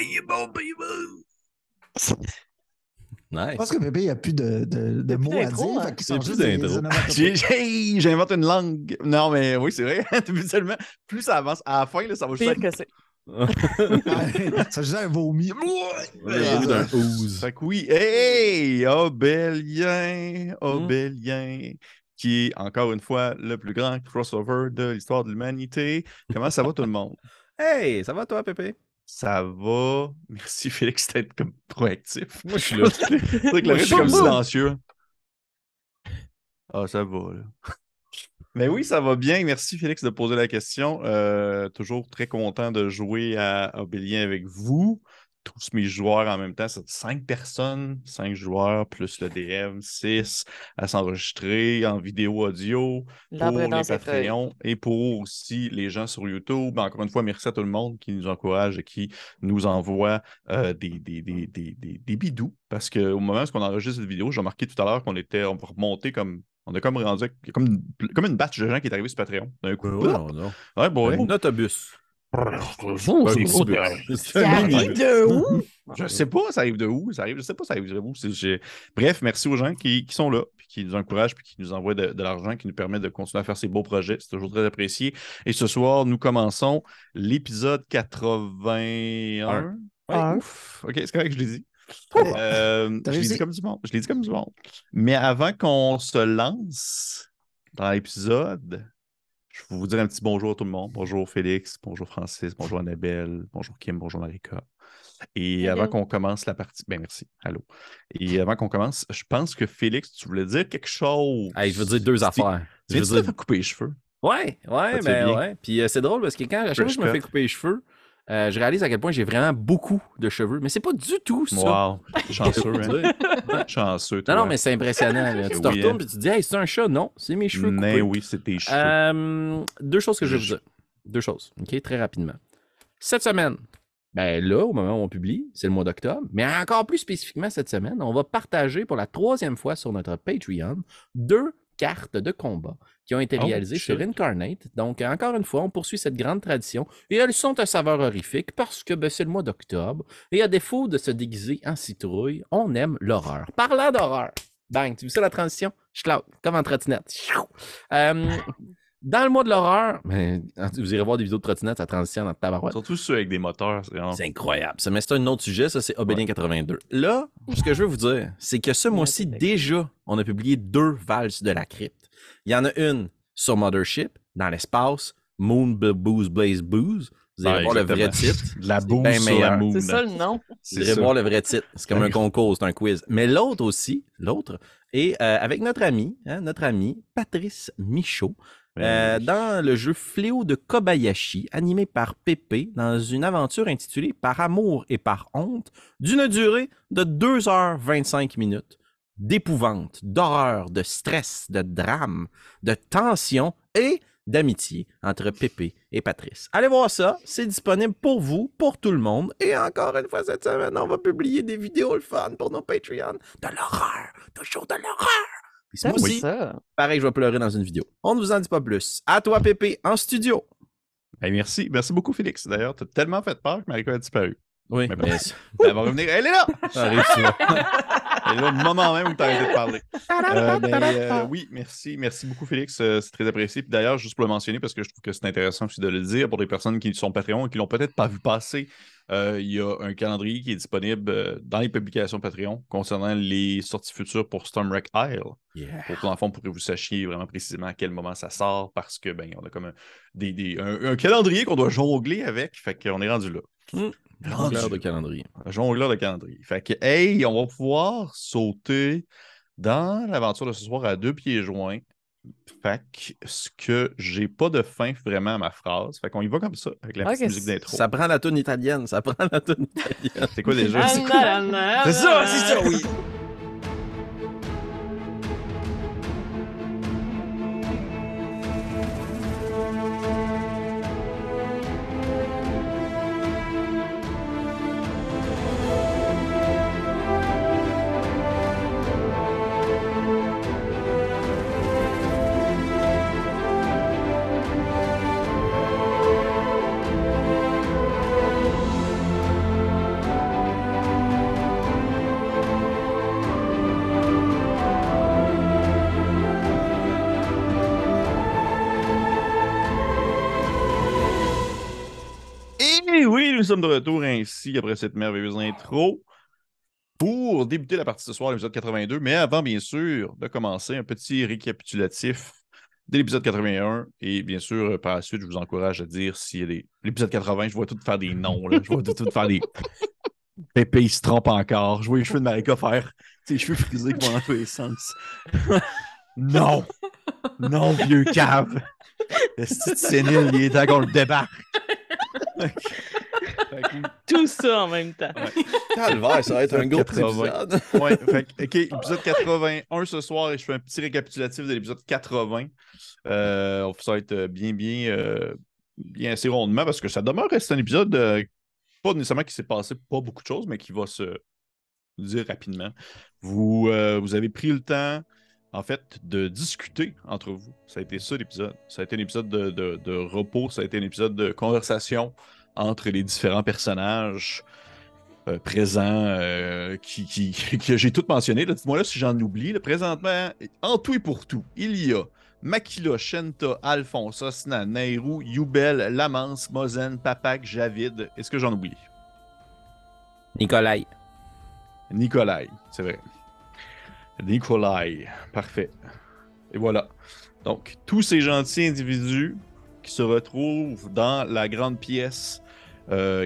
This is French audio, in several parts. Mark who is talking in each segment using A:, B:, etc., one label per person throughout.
A: Il est bon, il est bon.
B: Nice.
C: Je pense que Pépé, il n'y a plus de, de, de mots à dire.
D: hein?
C: fait
B: plus d'intro.
A: J'invente une langue. Non, mais oui, c'est vrai. Depuis seulement, plus ça avance, à la fin, là, ça va juste
D: Pire
A: être.
D: que c'est.
C: Ça juste un vomi.
B: Le d'un ooze.
A: Fait que oui, hey, Obélien, Obélien, qui est encore une fois le plus grand crossover de l'histoire de l'humanité. Comment ça va tout le monde?
B: Hey, ça va toi, Pépé?
A: Ça va. Merci Félix d'être comme proactif.
B: Moi, je suis là.
A: C'est vrai que le reste
B: je
A: est
B: suis
A: comme silencieux. Ah, ça va, là. Mais oui, ça va bien. Merci Félix de poser la question. Euh, toujours très content de jouer à Obélien avec vous. Tous mes joueurs en même temps, c'est cinq personnes, cinq joueurs, plus le DM, six à s'enregistrer en vidéo audio pour les. Patreons et pour aussi les gens sur YouTube. Encore une fois, merci à tout le monde qui nous encourage et qui nous envoie euh, des, des, des, des, des, des bidous. Parce qu'au moment où on enregistre cette vidéo, j'ai remarqué tout à l'heure qu'on était, on va remonter comme. On a comme rendu comme une, comme une batch de gens qui est arrivé sur Patreon. D'un coup.
B: non, non.
A: Ouais, bon, ouais.
B: Un autobus.
D: Ça arrive de où?
A: Je sais pas, ça arrive de où, ça arrive, je sais pas, ça arrive de où. Bref, merci aux gens qui, qui sont là, puis qui nous encouragent, puis qui nous envoient de, de l'argent, qui nous permet de continuer à faire ces beaux projets. C'est toujours très apprécié. Et ce soir, nous commençons l'épisode 81.
B: Un.
A: Ouais, ouf. Ok, c'est correct que je l'ai dit. Euh, je l'ai dit comme du monde. Je l'ai dit comme du monde. Mais avant qu'on se lance dans l'épisode, je vais vous dire un petit bonjour à tout le monde. Bonjour Félix, bonjour Francis, bonjour Annabelle, bonjour Kim, bonjour Marika. Et
D: Hello.
A: avant qu'on commence la partie. Ben merci. Allô? Et avant qu'on commence, je pense que Félix, tu voulais dire quelque chose.
B: Hey, je veux dire deux affaires. Je veux dire...
A: couper les cheveux?
B: Ouais, ouais,
A: fait
B: ben ouais. Puis euh, c'est drôle parce que quand à chaque fois que je me fais couper les cheveux, euh, je réalise à quel point j'ai vraiment beaucoup de cheveux. Mais c'est pas du tout ça.
A: Wow. Chanceux, hein? Chanceux.
B: Non,
A: toi.
B: non, mais c'est impressionnant. là. Tu te
A: Oui,
B: retournes
A: hein.
B: et tu te dis, hey, c'est un chat. Non, c'est mes cheveux
A: Mais
B: coupés.
A: oui, c'est tes cheveux.
B: Euh, deux choses que je vais vous dire. Deux choses, OK, très rapidement. Cette semaine, ben là, au moment où on publie, c'est le mois d'octobre, mais encore plus spécifiquement cette semaine, on va partager pour la troisième fois sur notre Patreon deux cartes de combat qui ont été
A: Oh,
B: réalisées
A: shit.
B: sur Incarnate. Donc, encore une fois, on poursuit cette grande tradition et elles sont à saveur horrifique parce que ben, c'est le mois d'octobre et à défaut de se déguiser en citrouille, on aime l'horreur. Parlant d'horreur, bang, tu vu ça la transition? Schlau, comme en trottinette. Euh, dans le mois de l'horreur, mais, vous irez voir des vidéos de trottinette, ça transitionne en tabarouette.
A: Surtout ceux avec des moteurs. C'est
B: incroyable. Ça, mais c'est un autre sujet, ça, c'est Obélien 82. Là, ce que je veux vous dire, c'est que ce mois-ci, déjà, on a publié deux valses de la crypte. Il y en a une sur Mothership, dans l'espace, Moon Booze Blaze Booze. Vous irez
A: Ouais,
B: voir le vrai titre.
A: La
B: C'est
A: boue
B: bien
A: sur
B: meilleur.
A: la moon.
D: C'est ça le nom.
B: Vous
A: ça.
B: voir le vrai titre. C'est comme un concours, c'est un quiz. Mais l'autre aussi, l'autre, est euh, avec notre ami, hein, notre ami Patrice Michaud, euh, dans le jeu Fléau de Kobayashi, animé par Pépé, dans une aventure intitulée Par amour et par honte, d'une durée de 2h25 minutes, d'épouvante, d'horreur, de stress, de drame, de tension et d'amitié entre Pépé et Patrice. Allez voir ça, c'est disponible pour vous, pour tout le monde. Et encore une fois cette semaine, on va publier des vidéos le fun pour nos Patreons. De l'horreur, toujours de l'horreur.
D: Ça?
B: Pareil, je vais pleurer dans une vidéo. On ne vous en dit pas plus. À toi, Pépé, en studio.
A: Ben, merci. Merci beaucoup, Félix. D'ailleurs, tu as tellement fait peur que Marika a disparu.
B: Oui,
A: Mais
B: mais
A: bon. Elle va revenir. Elle est là! est là au moment même où tu as arrêté de parler. Euh, ben, euh, oui, merci. Merci beaucoup, Félix. Euh, c'est très apprécié. Puis d'ailleurs, juste pour le mentionner, parce que je trouve que c'est intéressant aussi de le dire pour des personnes qui sont Patreon et qui l'ont peut-être pas vu passer, euh, il y a un calendrier qui est disponible dans les publications Patreon concernant les sorties futures pour Stormwreck Isle.
B: Yeah.
A: Pour que, le fond, pour que vous sachiez vraiment précisément à quel moment ça sort, parce que ben, on a comme un, des, des- un, un calendrier qu'on doit jongler avec. Fait qu'on est rendu là.
B: Mm. Jongleur de calendrier.
A: Jongleur de calendrier. Fait que, hey, on va pouvoir sauter dans l'aventure de ce soir à deux pieds joints. Fait que, ce que j'ai pas de fin vraiment à ma phrase. Fait qu'on y va comme ça, avec la petite musique d'intro.
B: Ça prend la toune italienne, ça prend la toune italienne.
A: C'est quoi déjà? C'est ça, c'est ça, oui. De retour ainsi après cette merveilleuse intro pour débuter la partie ce soir, l'épisode 82. Mais avant, bien sûr, de commencer, un petit récapitulatif de l'épisode 81. Et bien sûr, par la suite, je vous encourage à dire s'il. L'épisode 80, je vois tout faire des noms. Là. Je vois tout faire des. Pépé, il se trompe encore. Je vois les cheveux de Marika faire. Ses cheveux frisés qui vont tous les sens. non! Non, vieux cave! Le style sénile, il est temps qu'on le débarque.
E: Tout ça en même temps.
B: Calvaire, ça va être un gros
A: 80.
B: épisode.
A: Ouais, fait que, OK, épisode 81 ce soir et je fais un petit récapitulatif de l'épisode 80. Euh, ça va être bien, bien, euh, bien assez rondement parce que ça demeure reste un épisode euh, pas nécessairement qui s'est passé pas beaucoup de choses, mais qui va se dire rapidement. Vous, euh, vous avez pris le temps, en fait, de discuter entre vous. Ça a été ça l'épisode. Ça a été un épisode de, de- de repos, ça a été un épisode de conversation entre les différents personnages euh, présents euh, qui, qui- que j'ai tout mentionné. Dites-moi là si j'en oublie. là. présentement, en tout et pour tout, il y a Makila, Shenta, Alphonse, Osna, Nairou, Youbel, Lamance, Mozen, Papak, Javid. Est-ce que j'en oublie?
B: Nikolai.
A: Nikolai, c'est vrai. Nikolai, parfait. Et voilà. Donc, tous ces gentils individus qui se retrouvent dans la grande pièce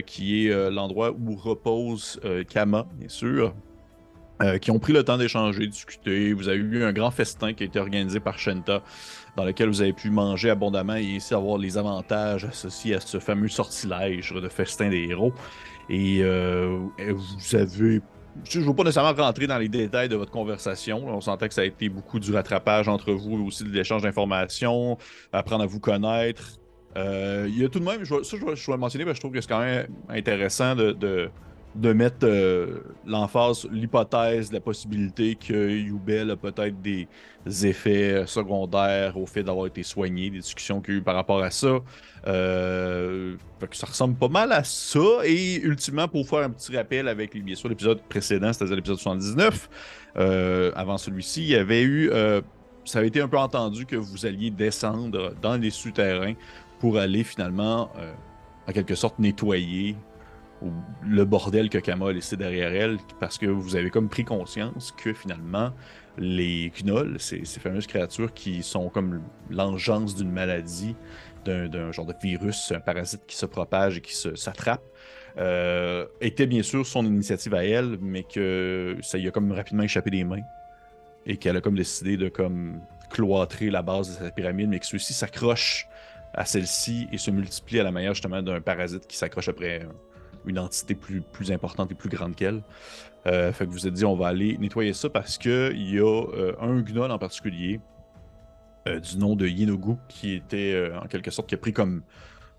A: qui est euh, l'endroit où repose euh, Kama, bien sûr, euh, qui ont pris le temps d'échanger, discuter. Vous avez eu un grand festin qui a été organisé par Shenta, dans lequel vous avez pu manger abondamment et ici avoir les avantages associés à ce fameux sortilège de festin des héros. Et euh, vous avez je ne veux pas nécessairement rentrer dans les détails de votre conversation. On sentait que ça a été beaucoup du rattrapage entre vous, aussi de l'échange d'informations, apprendre à vous connaître. Euh, il y a tout de même, je ça je vais, le mentionner parce que je trouve que c'est quand même intéressant de, de, mettre euh, l'emphase, l'hypothèse, la possibilité que Youbel a peut-être des effets secondaires au fait d'avoir été soigné, des discussions qu'il y a eu par rapport à ça. Euh, ça ressemble pas mal à ça. Et ultimement, pour faire un petit rappel avec bien sûr l'épisode précédent, c'est-à-dire l'épisode 79, euh, avant celui-ci, il y avait eu. ça avait été un peu entendu que vous alliez descendre dans les souterrains pour aller finalement, euh, en quelque sorte, nettoyer le bordel que Kama a laissé derrière elle, parce que vous avez comme pris conscience que finalement, les gnolls, ces, ces fameuses créatures qui sont comme l'engeance d'une maladie, d'un genre de virus, un parasite qui se propage et qui s'attrape, euh, était bien sûr son initiative à elle, mais que ça y a comme rapidement échappé des mains. Et qu'elle a comme décidé de comme cloîtrer la base de sa pyramide, mais que ceux-ci s'accrochent à celle-ci et se multiplient à la manière justement d'un parasite qui s'accroche après un- une entité plus, plus importante et plus grande qu'elle. Euh, fait que vous êtes dit, on va aller nettoyer ça parce que il y a euh, un gnoll en particulier euh, du nom de Yinogu qui était en quelque sorte qui a pris comme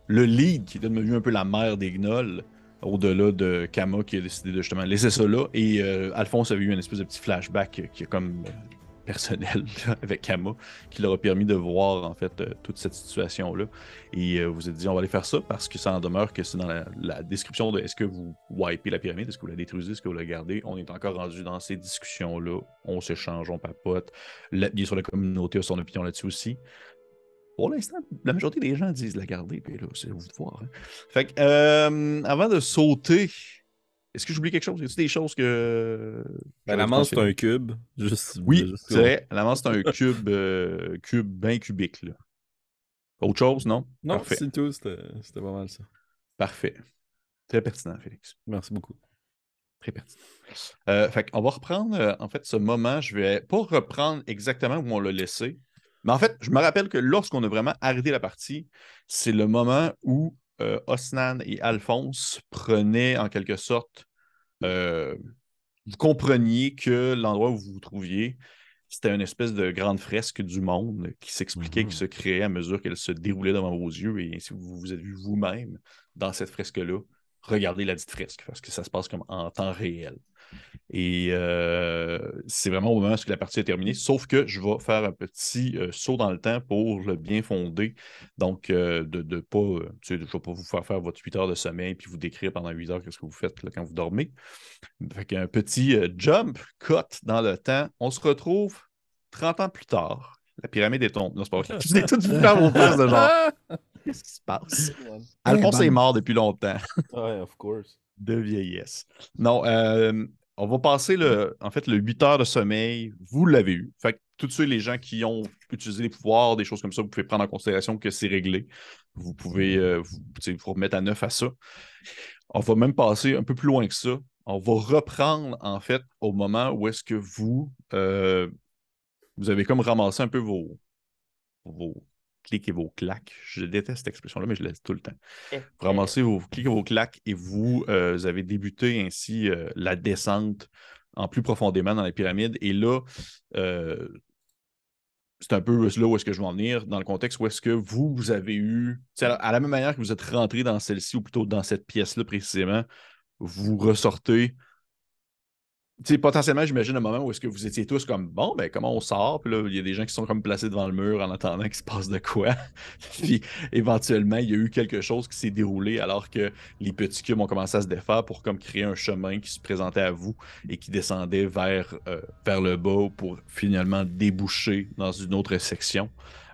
A: le lead, qui est devenu un peu la mère des gnolls au-delà de Kama qui a décidé de justement laisser ça là. Et Alphonse avait eu une espèce de petit flashback qui est comme personnel avec Kama, qui leur a permis de voir en fait euh, toute cette situation-là. Et euh, vous êtes dit, on va aller faire ça parce que ça en demeure que c'est dans la, description de est-ce que vous wipez la pyramide, est-ce que vous la détruisez, est-ce que vous la gardez? On est encore rendu dans ces discussions-là. On s'échange, on papote. Bien sûr, la communauté a son opinion là-dessus aussi. Pour l'instant, la majorité des gens disent la garder, puis là, c'est vous de voir. hein. Fait que, euh, avant de sauter, est-ce que j'oublie quelque chose? Y a-t-il des choses que.
B: Ben, la manche, c'est un cube. Juste,
A: Oui,
B: juste
A: c'est vrai. La manche, c'est un cube, euh, cube bien cubique. Là. Autre chose, non?
B: Non, c'est tout. C'était pas mal ça.
A: Parfait. Très pertinent, Félix.
B: Merci beaucoup.
A: Très pertinent. Euh, fait qu'on va reprendre, euh, en fait, ce moment. Je vais pas reprendre exactement où on l'a laissé. Mais en fait, je me rappelle que lorsqu'on a vraiment arrêté la partie, c'est le moment où euh, Osnan et Alphonse prenaient en quelque sorte. euh, vous compreniez que l'endroit où vous vous trouviez, c'était une espèce de grande fresque du monde qui s'expliquait,
B: Mhm.
A: qui se créait à mesure qu'elle se déroulait devant vos yeux. Et si vous vous êtes vu vous-même dans cette fresque-là, regardez la dite fresque, parce que ça se passe comme en temps réel. Et euh, c'est vraiment au moment où la partie est terminée, sauf que je vais faire un petit euh, saut dans le temps pour le bien fonder. Donc, euh, de ne pas, tu sais, je ne vais pas vous faire faire votre 8 heures de sommeil puis vous décrire pendant 8 heures ce que vous faites là, quand vous dormez. Fait qu'un petit euh, jump, cut dans le temps. On se retrouve 30 ans plus tard. La pyramide est tombée. Non, c'est pas vrai. Je vous ai tout vu faire vos faces de genre. Qu'est-ce qui se passe? Alphonse est mort depuis longtemps.
B: Ouais, of course.
A: De vieillesse. Non, euh, on va passer le, en fait, le 8 heures de sommeil. Vous l'avez eu. Fait que tous ceux, les gens qui ont utilisé les pouvoirs, des choses comme ça, vous pouvez prendre en considération que c'est réglé. Vous pouvez euh, vous, vous remettre à neuf à ça. On va même passer un peu plus loin que ça. On va reprendre, en fait, au moment où est-ce que vous, euh, vous avez comme ramassé un peu vos, vos clics et vos claques. Je déteste cette expression-là, mais je la dis tout le temps. Vous ramassez vos clics et vos claques et vous, euh, vous avez débuté ainsi euh, la descente en plus profondément dans la pyramide. Et là, euh, c'est un peu là où est-ce que je veux en venir, dans le contexte où est-ce que vous, vous avez eu, à la même manière que vous êtes rentré dans celle-ci, ou plutôt dans cette pièce-là précisément, vous ressortez. Tu sais, potentiellement, j'imagine un moment où est-ce que vous étiez tous comme bon, ben comment on sort? Puis là, il y a des gens qui sont comme placés devant le mur en attendant qu'il se passe de quoi. Puis éventuellement, il y a eu quelque chose qui s'est déroulé alors que les petits cubes ont commencé à se défaire pour comme créer un chemin qui se présentait à vous et qui descendait vers, euh, vers le bas pour finalement déboucher dans une autre section.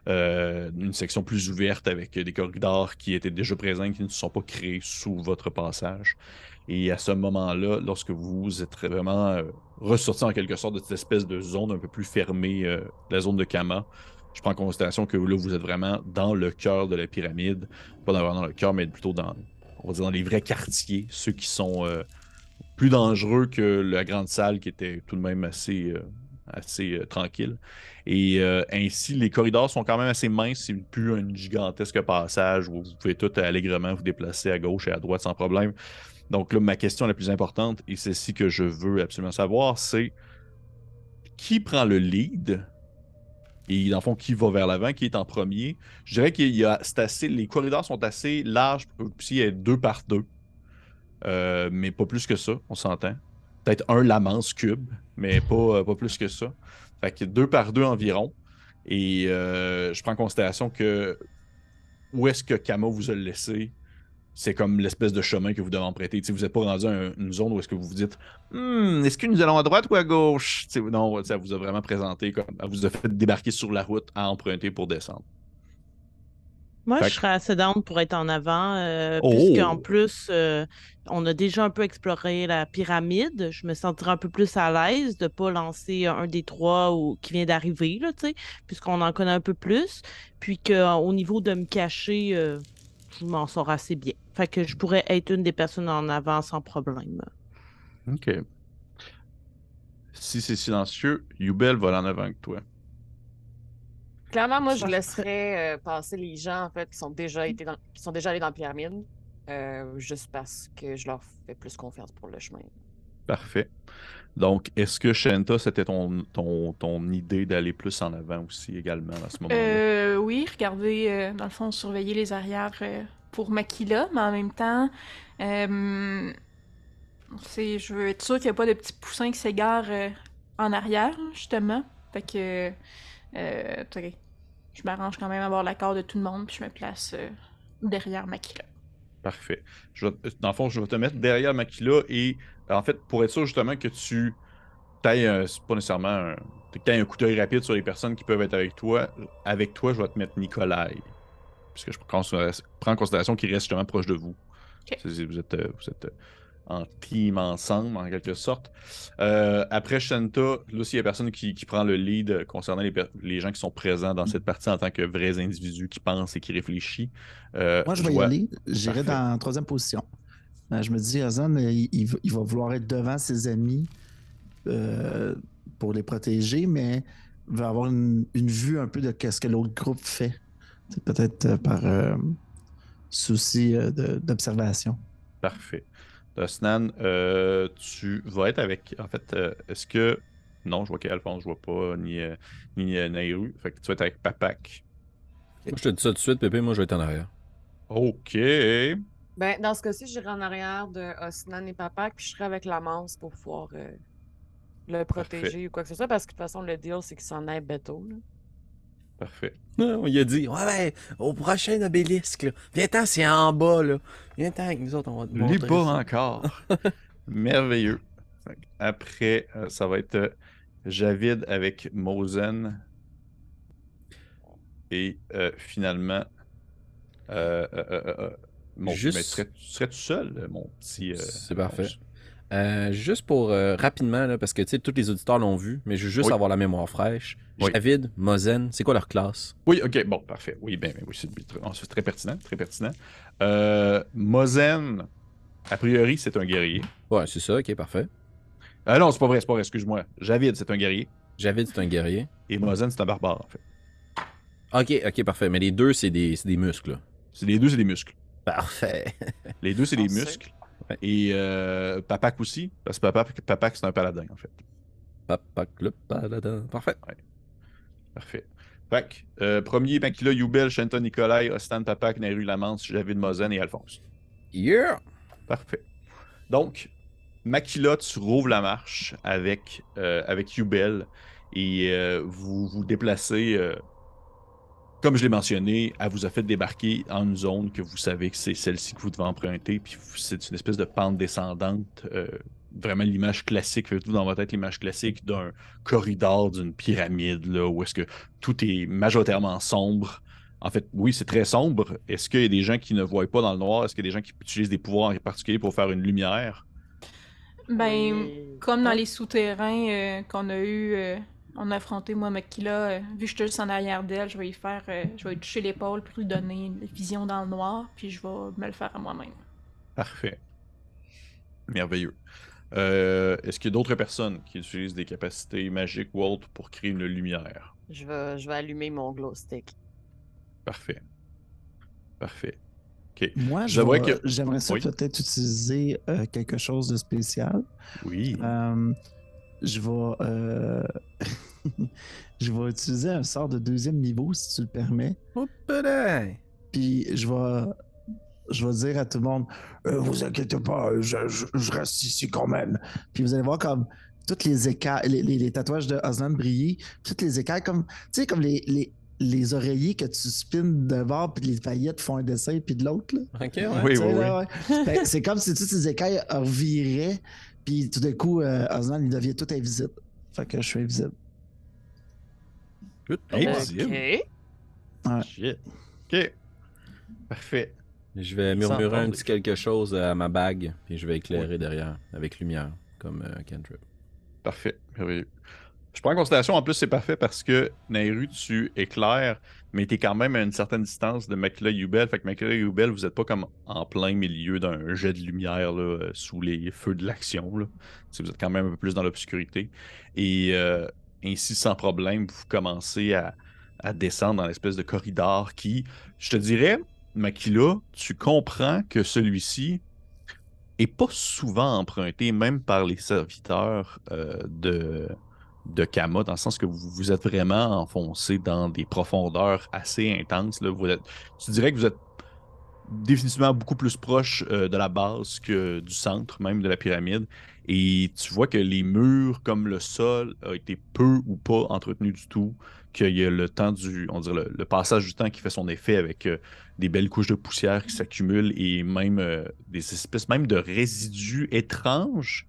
A: Euh, une section plus ouverte avec des corridors qui étaient déjà présents, qui ne sont pas créés sous votre passage. Et à ce moment-là, lorsque vous êtes vraiment euh, ressorti en quelque sorte de cette espèce de zone un peu plus fermée, euh, la zone de Kama, je prends en considération que là, vous êtes vraiment dans le cœur de la pyramide. Pas dans, dans le cœur, mais plutôt dans, les vrais quartiers, ceux qui sont plus dangereux que la grande salle qui était tout de même assez, assez euh, tranquille. Et euh, ainsi, les corridors sont quand même assez minces. C'est plus un gigantesque passage où vous pouvez tout allègrement vous déplacer à gauche et à droite sans problème. Donc là, ma question la plus importante, et c'est ci que je veux absolument savoir, c'est qui prend le lead? Et dans le fond, qui va vers l'avant, qui est en premier? Je dirais qu'il y a, assez, les corridors sont assez larges, puis il y a deux par deux. Euh, mais pas plus que ça, on s'entend. Peut-être un Lamance cube, mais pas, euh, pas plus que ça. Fait que deux par deux environ. Et euh, je prends en considération que où est-ce que Kama vous a laissé, c'est comme l'espèce de chemin que vous devez emprunter. Vous n'êtes pas rendu à un- une zone où est-ce que vous vous dites Hmm, est-ce que nous allons à droite ou à gauche? Non, ça vous a vraiment présenté comme. Elle vous a fait débarquer sur la route à emprunter pour descendre.
E: Moi,
A: Fait
E: je serais assez down pour être en avant, euh,
A: Oh!
E: puisqu'en plus, euh, on a déjà un peu exploré la pyramide. Je me sentirais un peu plus à l'aise de ne pas lancer un des trois ou, qui vient d'arriver, puisqu'on en connaît un peu plus. Puis qu'au niveau de me cacher, euh, je m'en sors assez bien. Fait que je pourrais être une des personnes en avant sans problème.
A: Ok. Si c'est silencieux, Yubel va en avant que toi.
D: Clairement, moi, je laisserais euh, passer les gens en fait qui sont déjà été dans, qui sont déjà allés dans la pyramide, euh, juste parce que je leur fais plus confiance pour le chemin.
A: Parfait. Donc, est-ce que Shanta, c'était ton, ton, ton idée d'aller plus en avant aussi également à ce moment-là?
F: Euh, oui, regardez, euh, dans le fond, surveiller les arrières euh, pour Makila, mais en même temps, euh, c'est, je veux être sûr qu'il n'y a pas de petits poussins qui s'égarent euh, en arrière, justement. Fait que, euh, je m'arrange quand même à avoir l'accord de tout le monde, puis je me place euh, derrière Makila.
A: Parfait. Je vais- dans le fond, je vais te mettre derrière Makila et en fait, pour être sûr justement que tu tailles, un- c'est pas nécessairement un, que t'aies un coup d'œil rapide sur les personnes qui peuvent être avec toi, avec toi, je vais te mettre Nikolai. Puisque je prends, prends en considération qu'il reste justement proche de vous. Êtes, euh, vous êtes euh, en team ensemble, en quelque sorte. Euh, après Shanta, là, s'il y a personne qui, qui prend le lead concernant les, gens qui sont présents dans cette partie en tant que vrais individus qui pensent et qui réfléchissent. euh,
C: Moi, je vais y aller. J'irai dans la troisième position. Euh, je me dis, Ozan, il, il va- il vouloir être devant ses amis euh, pour les protéger, mais va avoir une, une vue un peu de ce que l'autre groupe fait. C'est peut-être par souci d'observation.
A: Parfait. Snan, euh, tu vas être avec. En fait, euh, est-ce que. Non, je vois qu'Alphonse, je vois pas, ni, euh, ni euh, Nairu. Fait que tu vas être avec Papak.
B: Moi, je te dis ça tout de suite, Pépé, moi, je vais être en arrière.
A: Ok.
D: Ben, dans ce cas-ci, j'irai en arrière de Osnan et Papak, puis je serai avec la manse pour pouvoir euh, le protéger
A: Parfait.
D: ou quoi que ce soit, parce que de toute façon, le deal, c'est qu'il s'en aille bientôt. là.
A: Parfait.
B: Ah, on y a dit, ouais, ouais, au prochain obélisque, là. Viens-t'en, c'est en bas, là. Viens-t'en avec nous autres, on va te montrer
A: bas
B: ça.
A: encore. Merveilleux. Après, euh, ça va être euh, Javid avec Mosen. Et euh, finalement, Euh, mon,
B: Juste-
A: mais tu, serais, tu serais tout seul, mon petit.
B: C'est parfait. Euh, juste pour euh, rapidement, là, parce que tu sais, tous les auditeurs l'ont vu, mais je veux juste
A: Oui.
B: avoir la mémoire fraîche.
A: Oui.
B: Javid, Mozen, c'est quoi leur classe?
A: Oui, ok, bon, parfait. Oui, ben, ben oui, c'est très, pertinent, très pertinent. Euh, Mozen, a priori, c'est un guerrier.
B: Ouais, c'est ça, ok, parfait.
A: Ah non, c'est pas vrai, c'est pas vrai, excuse-moi. Javid, c'est un guerrier.
B: Javid, c'est un guerrier.
A: Et Mozen, c'est un barbare, en fait.
B: Ok, ok, parfait. Mais les deux, c'est des, c'est des muscles.
A: C'est les deux, c'est des muscles.
B: Parfait.
A: Les deux, c'est des muscles. Et euh, Papak aussi, parce que Papak, Papak c'est un paladin, en fait.
B: Papak le paladin. Parfait.
A: Parfait. Fait euh, premier, Makila, Youbel, Shenton, Nikolai, Ostan, Papak, Neru, Lamance, Javid, Mozen et Alphonse.
B: Yeah!
A: Parfait. Donc, Makila, tu rouvres la marche avec, euh, avec Yubel et euh, vous vous déplacez. Comme je l'ai mentionné, elle vous a fait débarquer en une zone que vous savez que c'est celle-ci que vous devez emprunter. Puis c'est une espèce de pente descendante. euh, vraiment l'image classique, faites-vous dans votre tête l'image classique d'un corridor d'une pyramide, là, où est-ce que tout est majoritairement sombre. En fait, oui, c'est très sombre. Est-ce qu'il y a des gens qui ne voient pas dans le noir? Est-ce qu'il y a des gens qui utilisent des pouvoirs en particulier pour faire une lumière?
F: Ben, comme dans les souterrains euh, qu'on a eu, euh, on a affronté moi Makila, euh, vu que je suis juste en arrière d'elle, je vais y faire, euh, je vais lui toucher l'épaule pour lui donner une vision dans le noir, puis je vais me le faire à moi-même.
A: Parfait. Merveilleux. Euh, Est-ce qu'il y a d'autres personnes qui utilisent des capacités magiques ou autres pour créer une lumière?
D: Je vais, je vais allumer mon glow stick.
A: Parfait. Parfait.
C: Moi, je
A: J'aimerais que-
C: j'aimerais ça
A: Oui?
C: peut-être utiliser euh, quelque chose de spécial.
A: Oui.
C: Euh, je vais. euh, je vais utiliser un sort de deuxième niveau, si tu le permets. Puis je vais. Je vais dire à tout le monde euh, Vous inquiétez pas, je, je- je reste ici quand même. Puis vous allez voir comme toutes les écailles, les, les- les tatouages de Osnan briller, toutes les écailles, comme. Tu sais, comme les, les, les oreillers que tu spins d'un bord, puis les paillettes font un dessin, puis de l'autre. là.
B: Ok, ouais.
A: Oui, oui, oui.
C: là, ouais. Ben, c'est comme si toutes ces écailles reviraient, puis tout d'un coup, euh, Osnan, il devient tout invisible. Fait que je suis invisible.
B: Good.
A: Invisible.
D: Ok.
A: Shit. OK. Parfait.
B: Je vais murmurer un petit quelque chose à ma bague, puis je vais éclairer derrière, avec lumière, comme euh, Cantrip.
A: Parfait. Merveilleux. Je prends en considération, en plus, c'est parfait parce que Nairu, tu éclaires, mais tu es quand même à une certaine distance de Makila Yubel. Fait que Makila Yubel, vous n'êtes pas comme en plein milieu d'un jet de lumière là, euh, sous les feux de l'action. Vous êtes quand même un peu plus dans l'obscurité. Et euh, ainsi, sans problème, vous commencez à, à descendre dans l'espèce de corridor qui, je te dirais, Makila, tu comprends que celui-ci est pas souvent emprunté, même par les serviteurs euh, de, de Kama, dans le sens que vous, êtes vraiment enfoncé dans des profondeurs assez intenses. Là. Tu dirais que vous êtes définitivement beaucoup plus proche euh, de la base que du centre, même de la pyramide. Et tu vois que les murs, comme le sol, a été peu ou pas entretenu du tout. Qu'il y a le temps du, on dirait le, le passage du temps qui fait son effet avec euh, des belles couches de poussière qui s'accumulent et même euh, des espèces même de résidus étranges.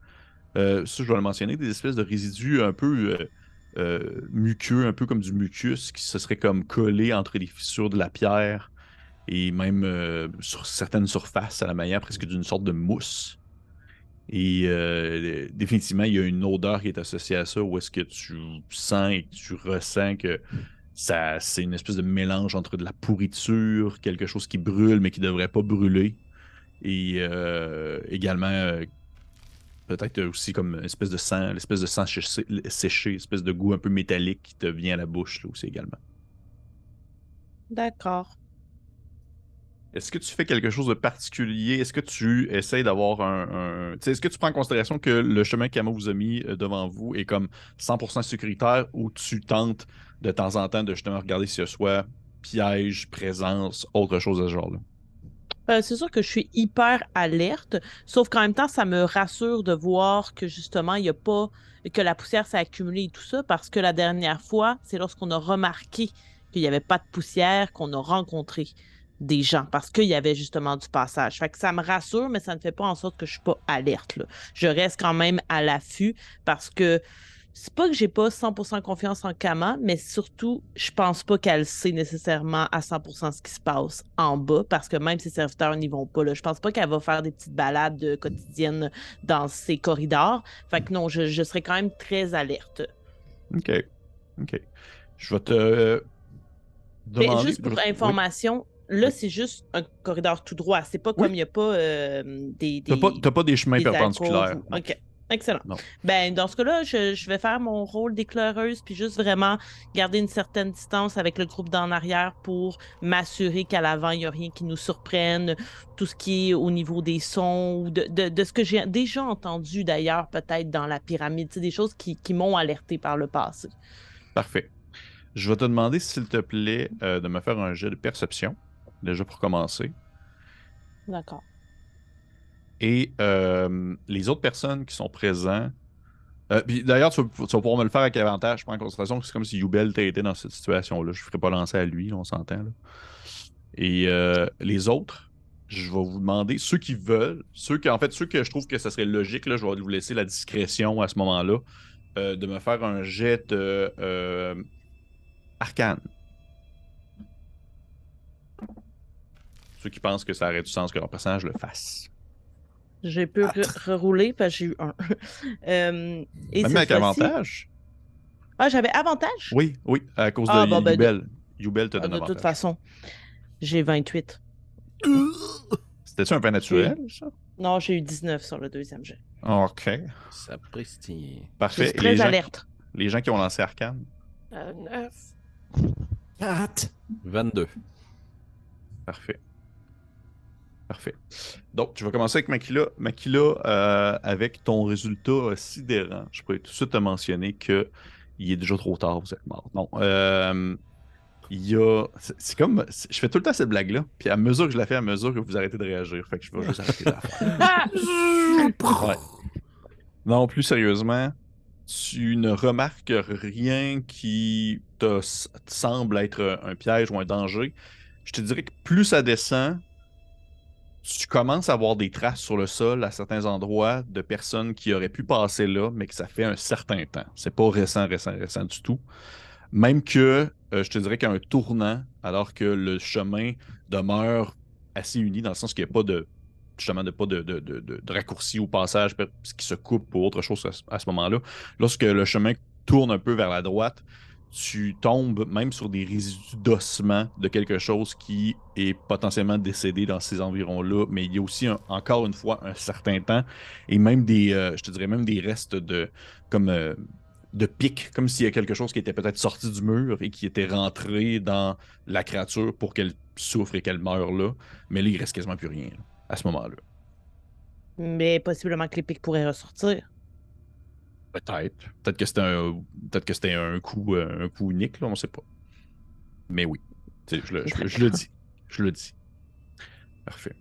A: Euh, ça, je dois le mentionner, des espèces de résidus un peu euh, euh, muqueux, un peu comme du mucus qui se serait comme collé entre les fissures de la pierre et même sur certaines surfaces à la manière presque d'une sorte de mousse. Et définitivement, il y a une odeur qui est associée à ça où est-ce que tu sens et que tu ressens que ça, c'est une espèce de mélange entre de la pourriture, quelque chose qui brûle mais qui ne devrait pas brûler. Et également, peut-être aussi comme une espèce de sang, l'espèce de sang séché, séché, espèce de goût un peu métallique qui te vient à la bouche là aussi également.
E: D'accord.
A: Est-ce que tu fais quelque chose de particulier? Est-ce que tu essaies d'avoir un. Est-ce que tu prends en considération que le chemin qu'Ama vous a mis euh, devant vous est comme 100% sécuritaire ou tu tentes de temps en temps de justement regarder s'il y a soit piège, présence, autre chose de ce genre-là?
E: Euh, c'est sûr que je suis hyper alerte, sauf qu'en même temps, ça me rassure de voir que justement, il n'y a pas que la poussière s'est accumulée et tout ça, parce que la dernière fois, c'est lorsqu'on a remarqué qu'il n'y avait pas de poussière qu'on a rencontré des gens, parce qu'il y avait justement du passage. Fait que ça me rassure, mais ça ne fait pas en sorte que je suis pas alerte. Je reste quand même à l'affût parce que c'est pas que j'ai pas 100% confiance en Kama, mais surtout, je pense pas qu'elle sait nécessairement à 100% ce qui se passe en bas, parce que même ses serviteurs n'y vont pas. Là. Je pense pas qu'elle va faire des petites balades euh, quotidiennes dans ses corridors. Fait que non, je, je serais quand même très alerte.
A: OK. OK. Je vais te euh,
E: Mais
A: demander...
E: juste pour
A: Oui.
E: information, là, c'est juste un corridor tout droit. C'est pas comme il n'y a pas euh, des. Des-
A: pas, t'as pas des chemins
E: des
A: perpendiculaires.
E: ou- OK. Excellent.
A: Non.
E: Ben, dans ce cas-là, je, je vais faire mon rôle d'éclaireuse, puis juste vraiment garder une certaine distance avec le groupe d'en arrière pour m'assurer qu'à l'avant, il n'y a rien qui nous surprenne. Tout ce qui est au niveau des sons, ou de, de- de ce que j'ai déjà entendu d'ailleurs, peut-être dans la pyramide, des choses qui, qui m'ont alerté par le passé.
A: Parfait. Je vais te demander, s'il te plaît, euh, de me faire un jet de perception, déjà pour commencer.
E: D'accord.
A: Et euh, les autres personnes qui sont présents. euh, D'ailleurs, tu, vas- pouvoir me le faire avec avantage. Je prends en considération que c'est comme si Youbel t'ait été dans cette situation-là. Je ne ferai pas lancer à lui, on s'entend. Et euh, les autres, je vais vous demander, ceux qui veulent, ceux qui, en fait, ceux que je trouve que ça serait logique, là, je vais vous laisser la discrétion à ce moment-là, de me faire un jet arcane. Ceux qui pensent que ça aurait du sens que leur personnage le fasse.
E: J'ai pu re- rerouler parce que j'ai eu un. Euh, et
A: Même avec avantage?
E: Ah, j'avais avantage?
A: Oui, oui, à cause
E: Ah,
A: de
E: bon, ben,
A: Youbel. Youbel te
E: Ah,
A: donne
E: de
A: avantage.
E: toute façon, j'ai 28.
A: C'était-tu un peu naturel, ça?
E: Non, j'ai eu 19 sur le deuxième jet.
A: Ok,
B: Ça prestille.
E: Je
A: parfait.
E: très
A: les, gens,
E: alerte.
A: les gens qui ont lancé Arcane,
D: Euh, neuf.
C: 4.
B: 22.
A: parfait. Parfait. Donc, tu vas commencer avec Makila. Makila, euh, avec ton résultat euh, sidérant, je pourrais tout de suite te mentionner que il est déjà trop tard, vous êtes mort. Non. euh, il y a. C'est comme. Je fais tout le temps cette blague-là, puis à mesure que je la fais, à mesure que vous arrêtez de réagir. Fait que je vais juste arrêter de la faire. Ouais. Non, plus sérieusement, tu ne remarques rien qui te semble être un piège ou un danger. Je te dirais que plus ça descend, tu commences à voir des traces sur le sol à certains endroits de personnes qui auraient pu passer là, mais que ça fait un certain temps. C'est pas récent, récent, récent du tout. Même que euh, je te dirais qu'à un tournant, alors que le chemin demeure assez uni, dans le sens qu'il n'y a pas de justement de pas de, de, raccourci au passage qui se coupe ou autre chose à ce moment-là. Lorsque le chemin tourne un peu vers la droite, tu tombes même sur des résidus d'ossement de quelque chose qui est potentiellement décédé dans ces environs-là, mais il y a aussi encore une fois un certain temps et même des, euh, je dirais même des restes de comme euh, de pics, comme s'il y a quelque chose qui était peut-être sorti du mur et qui était rentré dans la créature pour qu'elle souffre et qu'elle meure là. Mais là, il reste quasiment plus rien à ce moment-là.
E: Mais possiblement que les pics pourraient ressortir.
A: Peut-être. Peut-être que c'était un, c'était un coup, euh, un coup unique, là, on sait pas. Mais oui. Je le, dis. Je le dis. Parfait.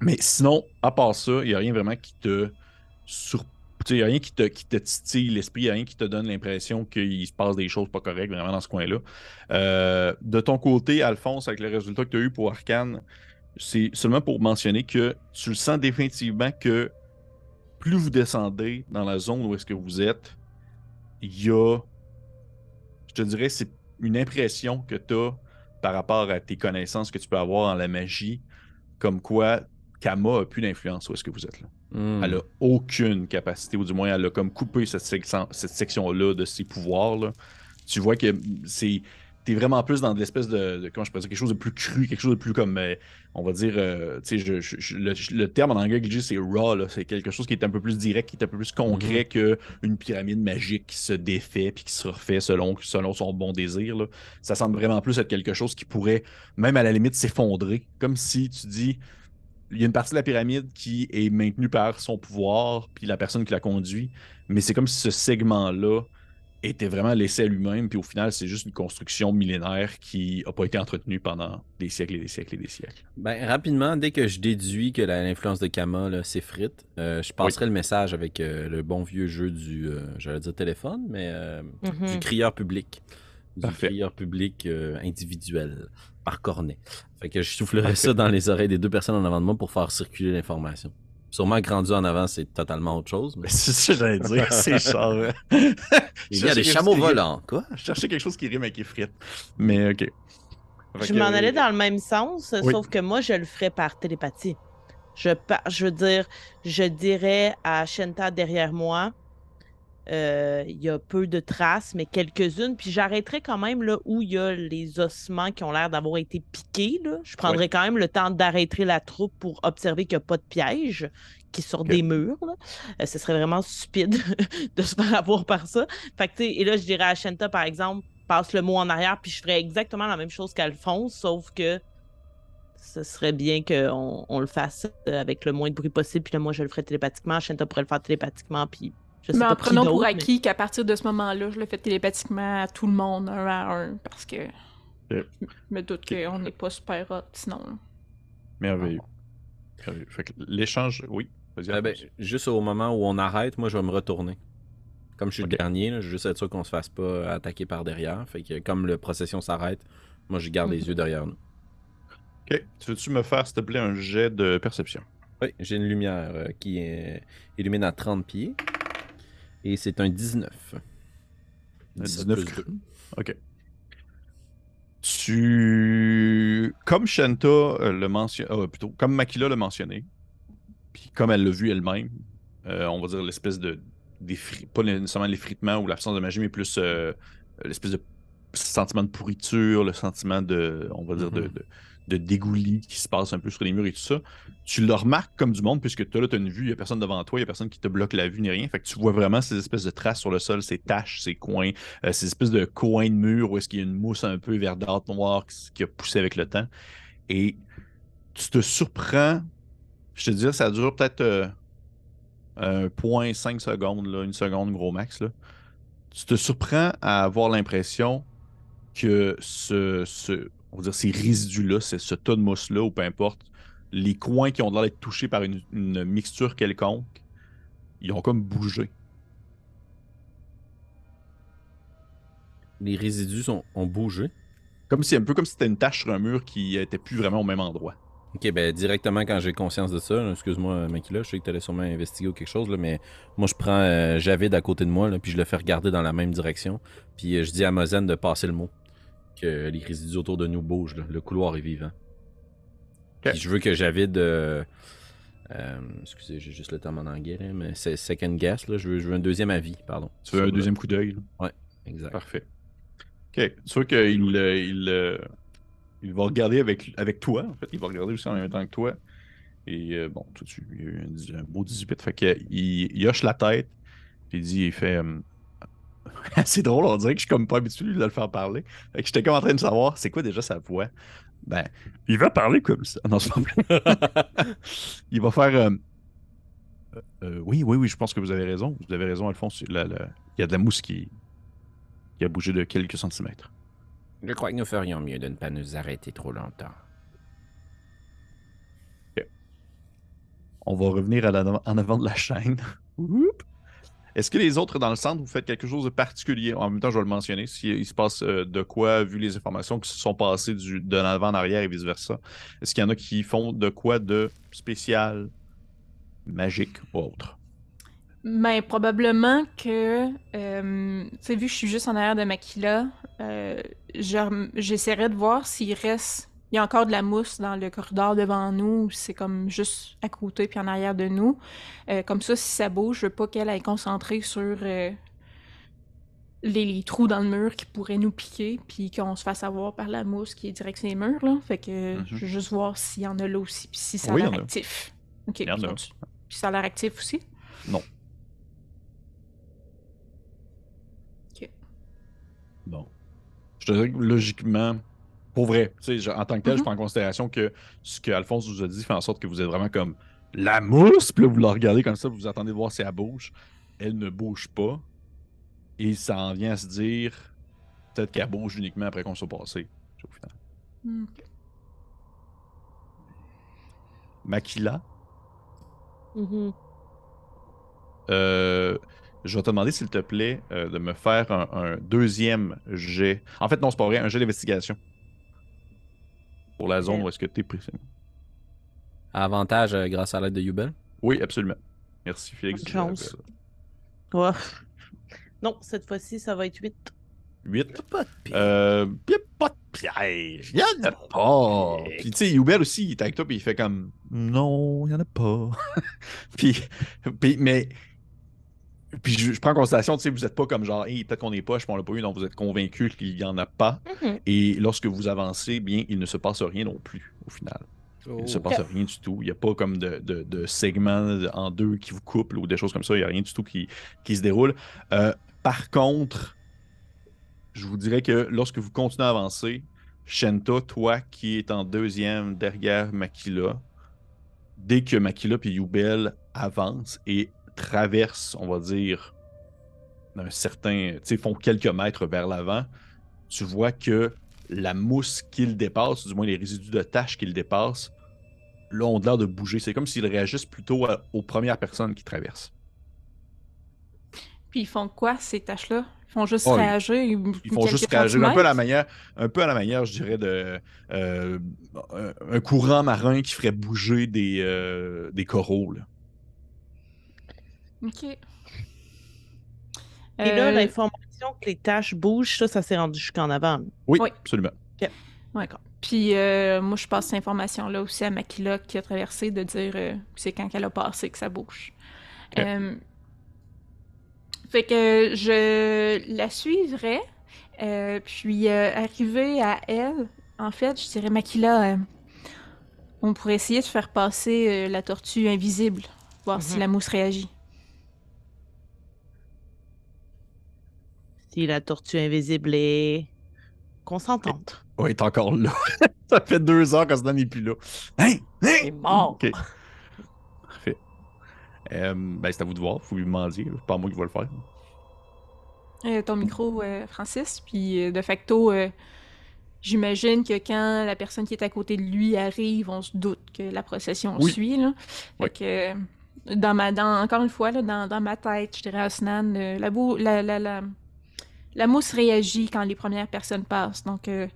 A: Mais sinon, à part ça, il n'y a rien vraiment qui te sur... Il n'y a rien qui te, qui te titille l'esprit, il n'y a rien qui te donne l'impression qu'il se passe des choses pas correctes vraiment dans ce coin-là. Euh, de ton côté, Alphonse, avec le résultat que tu as eu pour Arcane, c'est seulement pour mentionner que tu le sens définitivement que plus vous descendez dans la zone où est-ce que vous êtes, il y a, je te dirais, c'est une impression que tu as par rapport à tes connaissances que tu peux avoir en la magie, comme quoi Kama a plus d'influence où est-ce que vous êtes là.
B: Hmm.
A: Elle a aucune capacité, ou du moins elle a comme coupé cette, cette section-là de ses pouvoirs. là. Tu vois que c'est. T'es vraiment plus dans de l'espèce de, de- Comment je pourrais dire Quelque chose de plus cru, quelque chose de plus comme. euh, on va dire. euh, tu sais, je- je- je- le, le terme en anglais que je dis, c'est raw. là. C'est quelque chose qui est un peu plus direct, qui est un peu plus concret qu'une pyramide magique qui se défait puis qui se refait selon, selon son bon désir. là. Ça semble vraiment plus être quelque chose qui pourrait, même à la limite, s'effondrer. Comme si tu dis il y a une partie de la pyramide qui est maintenue par son pouvoir, puis la personne qui la conduit, mais c'est comme si ce segment-là était vraiment laissé à lui-même, puis au final, c'est juste une construction millénaire qui n'a pas été entretenue pendant des siècles et des siècles et des siècles.
B: Ben, rapidement, dès que je déduis que l'influence de Kama s'effrite, euh, je passerai le message avec euh, le bon vieux jeu du, euh, j'allais dire téléphone, mais euh,
E: Mhm.
B: du crieur public. Du
A: Parfait.
B: crieur public euh, individuel, par cornet. Fait que je soufflerai ça dans les oreilles des deux personnes en avant de moi pour faire circuler l'information. Sûrement grandi en avant, c'est totalement autre chose. Mais...
A: C'est ça que j'allais dire, c'est genre.
B: Il y a des chameaux volants, quoi.
A: Je cherchais quelque chose qui rime avec les frites. Mais ok. Fait
E: Je
A: que,
E: m'en
A: euh,
E: allais dans le même sens,
A: Oui.
E: sauf que moi, je le ferais par télépathie. Je, par- je veux dire, je dirais à Shenta derrière moi, euh, il y a peu de traces, mais quelques-unes. Puis j'arrêterais quand même là où il y a les ossements qui ont l'air d'avoir été piqués. Là. Je prendrais quand même le temps d'arrêter la troupe pour observer qu'il n'y a pas de piège qui est sur
A: Ok.
E: des murs. là. Euh, ce serait vraiment stupide de se faire avoir par ça. Fait que, tu sais, et là, je dirais à Shenta, par exemple, passe le mot en arrière, puis je ferais exactement la même chose qu'Alphonse, sauf que ce serait bien qu'on on le fasse avec le moins de bruit possible, puis là, moi, je le ferais télépathiquement, Shenta pourrait le faire télépathiquement, puis je sais
F: Mais
E: pas
F: en prenant pour
E: mais-
F: acquis qu'à partir de ce moment-là, je le fais télépathiquement à tout le monde, un à un, parce que je me doute qu'on n'est pas super hot sinon. là.
A: Merveilleux. Merveilleux. Fait que l'échange, oui.
B: Ah ben, juste au moment où on arrête, moi, je vais me retourner. Comme je suis le dernier, là, je veux juste être sûr qu'on se fasse pas attaquer par derrière. Fait que comme le procession s'arrête, moi, je garde les yeux derrière nous.
A: Ok. Tu veux-tu me faire, s'il te plaît, un jet de perception?
B: Oui, j'ai une lumière euh, qui est illumine à 30 pieds. Et c'est un 19.
A: Un
B: 17
A: 19.
B: plus deux.
A: Ok. Tu. Comme Shanta euh, le mentionne. euh, plutôt, comme Makila l'a mentionné, puis comme elle l'a vu elle-même, euh, on va dire l'espèce de. d'effri- Pas nécessairement l'effritement ou l'absence de magie, mais plus euh, l'espèce de sentiment de pourriture, le sentiment de. On va dire de,
B: Mhm.
A: de, de dégoût-lit qui se passe un peu sur les murs et tout ça. Tu le remarques comme du monde, puisque toi, là, tu as une vue, il n'y a personne devant toi, il n'y a personne qui te bloque la vue ni rien. Fait que tu vois vraiment ces espèces de traces sur le sol, ces taches, ces coins, euh, ces espèces de coins de mur où est-ce qu'il y a une mousse un peu verdâtre, noire qui, a poussé avec le temps. Et tu te surprends, je te dirais, ça dure peut-être euh, un point 5 secondes, là, une seconde gros max. Là. Tu te surprends à avoir l'impression que ce, ce- on va dire ces résidus-là, ce tas de mousse-là, ou peu importe, les coins qui ont l'air d'être touchés par une, une mixture quelconque, ils ont comme bougé.
B: Les résidus ont bougé?
A: Comme si, un peu comme si c'était une tache sur un mur qui était plus vraiment au même endroit.
B: Ok, ben directement quand j'ai conscience de ça, excuse-moi Makila, je sais que tu allais sûrement investiguer ou quelque chose, là, mais moi je prends euh, Javid à côté de moi, là, puis je le fais regarder dans la même direction. Puis euh, je dis à Mozen de passer le mot. Que les résidus autour de nous bougent, là. le couloir est vivant. Puis je veux que Javid. euh, euh, excusez, j'ai juste le terme en anglais, là, mais c'est second guess, là, je, veux, je veux un deuxième avis, pardon.
A: Tu veux un
B: le-
A: deuxième coup d'œil? là?
B: Exact.
A: Parfait. Ok. Tu vois qu'il euh, il, il va regarder avec, avec toi. En fait, il va regarder aussi en même temps que toi. Et euh, bon, tout de suite, il y a eu un, beau 18. Fait que, il, il hoche la tête. Puis il dit, il fait. c'est drôle, on dirait que je suis comme pas habitué de le faire parler. Fait que j'étais comme en train de savoir, c'est quoi déjà sa voix? Ben, il va parler comme ça. Non, c'est pas vrai. il va faire. euh, euh, euh, oui, oui, oui, je pense que vous avez raison. Vous avez raison, Alphonse. La- la- Il y a de la mousse qui, qui a bougé de quelques centimètres.
B: Je crois que nous ferions mieux de ne pas nous arrêter trop longtemps.
A: On va revenir à la- en avant de la chaîne. Est-ce que les autres dans le centre, vous faites quelque chose de particulier? En même temps, je vais le mentionner. S'il se passe euh, de quoi, vu les informations qui se sont passées de l'avant en arrière et vice-versa, est-ce qu'il y en a qui font de quoi de spécial, magique ou autre?
F: Ben, probablement que, euh, vu que je suis juste en arrière de Makila, euh, j'essaierai de voir s'il reste, il y a encore de la mousse dans le corridor devant nous, c'est comme juste à côté puis en arrière de nous. Euh, comme ça, si ça bouge, je veux pas qu'elle aille concentrer sur euh, les, les trous dans le mur qui pourraient nous piquer, puis qu'on se fasse avoir par la mousse qui est direct sur les murs, là. Fait que
A: Mhm.
F: je veux juste voir s'il y en a là aussi, puis si ça
A: Oui,
F: a l'air actif. Ok, puis ça a l'air actif aussi?
A: Non.
F: Ok.
A: Bon. Je te dirais que logiquement, pour vrai, tu sais, je- en tant que tel, je
F: Mhm.
A: prends en considération que ce que Alphonse vous a dit fait en sorte que vous êtes vraiment comme la mousse, puis là, vous la regardez comme ça, vous attendez de voir si elle bouge. Elle ne bouge pas. Et ça en vient à se dire peut-être qu'elle bouge uniquement après qu'on soit passé. au final.
F: Hmm.
A: Makila,
E: Mhm.
A: Euh, je vais te demander, s'il te plaît, euh, de me faire un, un deuxième jet. En fait, non, c'est pas vrai, un jet d'investigation. Pour la zone où est-ce que tu es précis.
B: Avantage euh, grâce à l'aide de Yubel.
A: Oui, absolument. Merci, Félix.
E: Bonne chance. Ouais. Non, cette fois-ci, ça va être 8.
A: 8.
B: Pas de.
A: Euh, y a pas de piège. Y en a pas. Puis, tu sais, Hubert aussi, il est avec toi, puis il fait comme Non, y en a pas. puis, puis, mais. Puis, je, je prends en considération, tu sais, vous êtes pas comme genre, hey, peut-être qu'on est poche, puis on l'a pas eu, donc vous êtes convaincu qu'il y en a pas.
E: Mhm.
A: Et lorsque vous avancez, bien, il ne se passe rien non plus, au final. Il ne se passe rien du tout. Il n'y a pas comme de, de, de segments en deux qui vous couplent ou des choses comme ça. Il n'y a rien du tout qui, qui se déroule. Euh, par contre, je vous dirais que lorsque vous continuez à avancer, Shenta, toi qui es en deuxième derrière Makila, dès que Makila et Yubel avancent et traversent, on va dire, un certain, tu sais, font quelques mètres vers l'avant, tu vois que la mousse qu'ils dépassent, du moins les résidus de tâches qu'ils dépassent, là, ont l'air de bouger. C'est comme s'ils réagissent plutôt à- aux premières personnes qui traversent.
F: Puis ils font quoi, ces tâches-là? Ils font juste
A: Oh,
F: réagir? Ils,
A: Ils font juste réagir un peu à la manière, un peu à la manière, je dirais, de euh, un, un courant marin qui ferait bouger des, euh, des coraux. là.
F: OK.
E: Et là,
F: Euh,
E: l'information que les tâches bougent, ça, ça s'est rendu jusqu'en avant.
A: Oui,
F: Oui.
A: absolument.
E: D'accord.
F: Puis euh, moi, je passe cette information-là aussi à Makila qui a traversé de dire euh, c'est quand qu'elle a passé que ça bouge. Euh, fait que je la suivrai. euh, puis euh, arrivé à elle, en fait, je dirais Makila, euh, on pourrait essayer de faire passer euh, la tortue invisible, voir si
E: Mhm.
F: la mousse réagit.
E: Si la tortue invisible est consentante.
A: Oui, il est encore là. Ça fait deux heures qu'Osnan n'est plus là. Hein? Hein?
E: Il est mort.
A: Ok. Parfait. Euh, ben, c'est à vous de voir. Faut lui demander. C'est pas moi qui vais le faire.
F: Euh, ton micro, euh, Francis. Puis euh, de facto, euh, j'imagine que quand la personne qui est à côté de lui arrive, on se doute que la procession
A: Oui.
F: suit. Là. Fait
A: Oui.
F: que, dans ma, dans, encore une fois, là, dans, dans ma tête, je dirais à Osnan, euh, la, la, la, la, la mousse réagit quand les premières personnes passent. Donc, euh,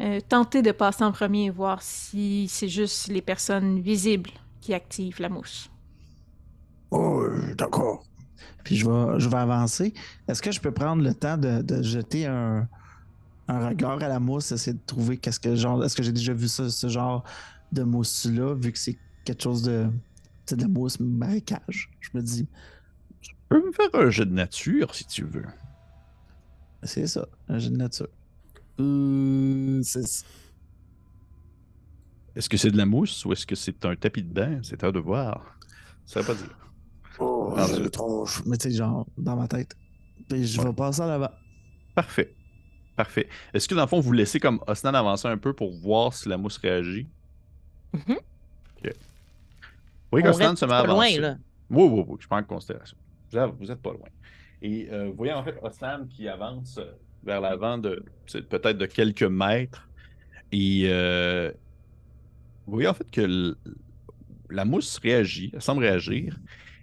F: euh, tentez de passer en premier et voir si c'est juste les personnes visibles qui activent la mousse.
C: Oh, euh, d'accord. Puis je vais, je vais avancer. Est-ce que je peux prendre le temps de, de jeter un, un regard à la mousse, essayer de trouver qu'est-ce que genre. Est-ce que j'ai déjà vu ça, ce genre de mousse-là, vu que c'est quelque chose de. C'est de la mousse marécage? Je me dis,
A: Tu peux me faire un jeu de nature si tu veux.
C: C'est ça, un jeu de nature. Euh, c'est
A: Est-ce que c'est de la mousse ou est-ce que c'est un tapis de bain? C'est à de voir. Ça veut pas dire.
C: Oh,
A: Ah,
C: je tronche. Mais tu sais, genre, dans ma tête. Puis je
A: Ouais.
C: vais passer à l'avant.
A: Parfait. Parfait. Est-ce que dans le fond, vous laissez comme Osnan avancer un peu pour voir si la mousse réagit?
E: Mhm.
A: Ok. Oui, Osnan se met
E: pas
A: à avancer.
E: loin, là.
A: Oui, oui, oui, je prends en considération. Vous êtes, vous êtes pas loin. Et euh, voyez en fait Osnan qui avance euh, vers l'avant de peut-être de quelques mètres. Et euh, vous voyez en fait que la mousse réagit, elle semble réagir.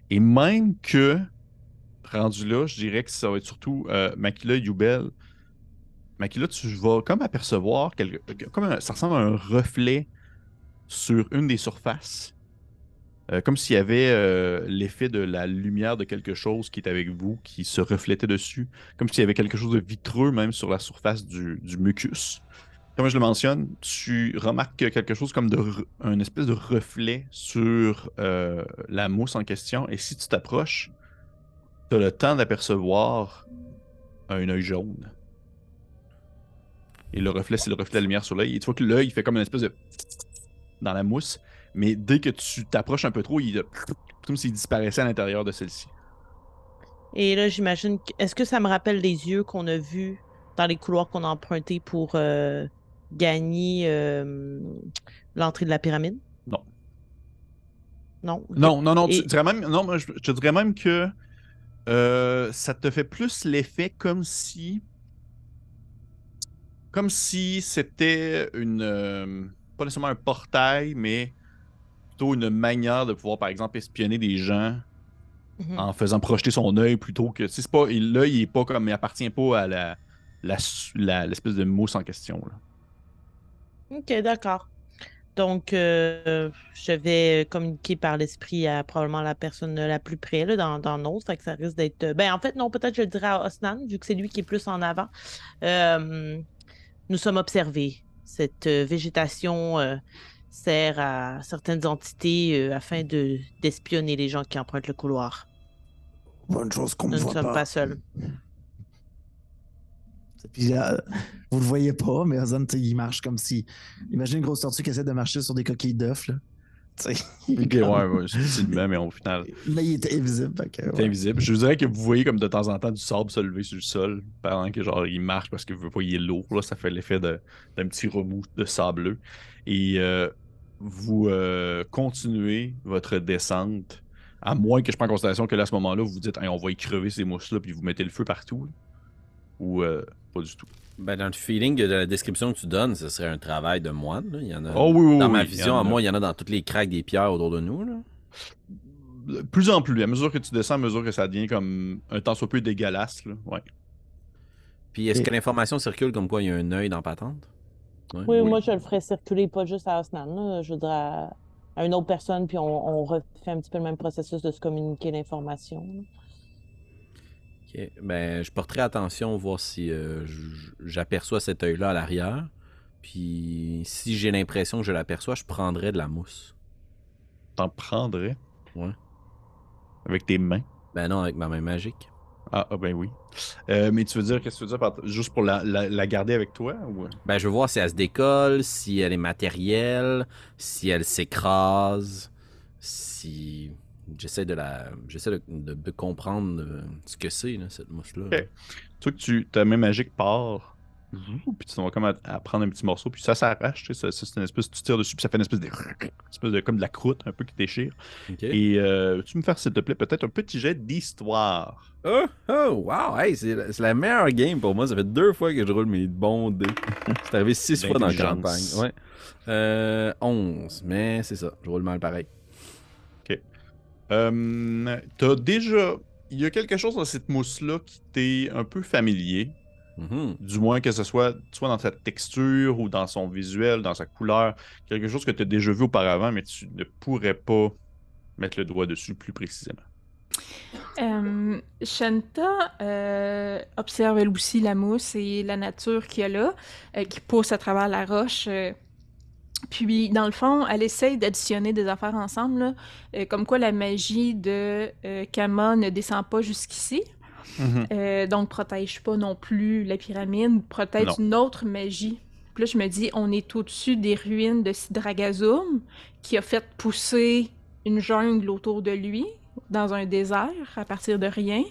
A: Et même que, rendu là, je dirais que ça va être surtout euh, Makila Yubel. Makila, tu vas comme apercevoir, quelque, comme ça ressemble à un reflet sur une des surfaces. Euh, comme s'il y avait euh, l'effet de la lumière de quelque chose qui est avec vous, qui se reflétait dessus. Comme s'il y avait quelque chose de vitreux même sur la surface du, mucus. Comme je le mentionne, tu remarques quelque chose comme de un espèce de reflet sur euh, la mousse en question. Et si tu t'approches, tu as le temps d'apercevoir un œil jaune. Et le reflet, c'est le reflet de la lumière sur l'œil. Et tu vois que l'œil fait comme une espèce de dans la mousse. Mais dès que tu t'approches un peu trop, il comme s'il disparaissait à l'intérieur de celle-ci.
E: Et là, j'imagine. Est-ce que ça me rappelle les yeux qu'on a vus dans les couloirs qu'on a empruntés pour euh, gagner euh, l'entrée de la pyramide?
A: Non.
E: Non?
A: Non, non, non, tu même, non, moi, je, te dirais même que euh, ça te fait plus l'effet comme si. Comme si c'était une. pas nécessairement un portail, mais plutôt une manière de pouvoir, par exemple, espionner des gens
E: Mhm.
A: en faisant projeter son œil plutôt que. c'est pas, il- L'œil, il est pas comme. Il appartient pas à la la- la- l'espèce de mousse en question. là.
E: Ok, d'accord. Donc, euh, je vais communiquer par l'esprit à probablement la personne la plus près là, dans, dans l'autre. Fait que ça risque d'être. Ben, en fait, non, peut-être je le dirais à Osnan, vu que c'est lui qui est plus en avant. Euh, nous sommes observés. Cette euh, végétation euh, sert à certaines entités euh, afin de d'espionner les gens qui empruntent le couloir.
C: Bonne chose qu'on
E: Nous
C: ne
E: ne
C: voit
E: sommes
C: pas.
E: seuls.
C: Puis, euh, vous le voyez pas, mais Ozan, il marche comme si. Imagine une grosse tortue qui essaie de marcher sur des coquilles d'œufs. Sais,
A: Ok,
C: comme-
A: ouais, ouais, mais au final,
C: Là, il était invisible.
A: invisible. Je vous dirais que vous voyez comme de temps en temps du sable se lever sur le sol pendant que genre il marche parce que vous voyez lourd. Là, ça fait l'effet d'un petit remous de sableux. Et euh, vous euh, continuez votre descente, à moins que je prenne en considération que là, à ce moment-là, vous vous dites Hey, on va y crever ces mousses-là, puis vous mettez le feu partout. Ou euh, pas du tout.
B: Ben, dans le feeling de la description que tu donnes, ce serait un travail de moine. là. Il y en a,
A: Oh oui, oui,
B: dans
A: oui,
B: ma vision, à moi, il y en a dans toutes les craques des pierres autour de nous. Là.
A: Plus en plus, à mesure que tu descends, à mesure que ça devient comme un temps soit peu dégueulasse. Là. Ouais.
B: Puis est-ce
C: Et-
B: que l'information circule comme quoi il y a un œil dans Patente? Ouais.
E: Oui,
A: Oui.
E: moi, je le ferais circuler pas juste à Osnan, là, je dirais à, à une autre personne, puis on, on refait un petit peu le même processus de se communiquer l'information.
B: Ben, je porterai attention, voir si euh, j'aperçois cet œil-là à l'arrière. Puis si j'ai l'impression que je l'aperçois, je prendrai de la mousse.
A: T'en prendrais?
B: Ouais.
A: Avec tes mains?
B: Ben non, avec ma main magique.
A: Ah, ah, ben oui. Euh, mais tu veux dire, qu'est-ce que tu veux dire par- juste pour la, la- la garder avec toi ou...
B: Ben, je veux voir si elle se décolle, si elle est matérielle, si elle s'écrase, si. J'essaie de la. J'essaie de, de- de comprendre euh, ce que c'est, cette mousse-là.
A: Ok. Tu vois que tu, ta main magique part, puis tu vas comme à, à prendre un petit morceau, puis ça s'arrache, c'est une espèce, tu tires dessus, puis ça fait une espèce de, espèce de comme de la croûte un peu qui déchire. Et euh, tu me faire, s'il te plaît, peut-être un petit jet d'histoire?
B: Oh, oh, wow! Hey, c'est la- c'est la meilleure game pour moi. Ça fait deux fois que je roule mes bons dés. C'est arrivé six fois dans la campagne. Ouais. Euh, 11, mais c'est ça. Je roule mal pareil.
A: Euh, T'as déjà. Il y a quelque chose dans cette mousse-là qui t'est un peu familier.
B: Mhm.
A: Du moins que ce soit soit dans sa texture ou dans son visuel, dans sa couleur. Quelque chose que tu as déjà vu auparavant, mais tu ne pourrais pas mettre le doigt dessus plus précisément.
F: Euh, Shanta euh, observe elle aussi la mousse et la nature qu'il y a là, euh, qui pousse à travers la roche. Puis, dans le fond, elle essaye d'additionner des affaires ensemble, là, euh, comme quoi la magie de euh, Kama ne descend pas jusqu'ici. Euh, donc, protège pas non plus la pyramide, protège
A: Non.
F: une autre magie. Puis là, je me dis, on est au-dessus des ruines de Sidragazum, qui a fait pousser une jungle autour de lui, dans un désert, à partir de rien.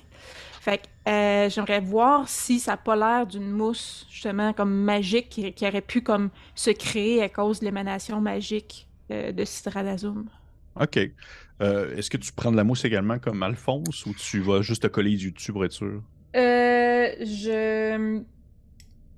F: Fait que euh, j'aimerais voir si ça n'a pas l'air d'une mousse, justement, comme magique, qui, qui aurait pu comme se créer à cause de l'émanation magique euh, de Sidragazum.
A: Ok. Euh, Est-ce que tu prends de la mousse également comme Alphonse ou tu vas juste te coller du dessus pour être sûr?
F: Euh, je.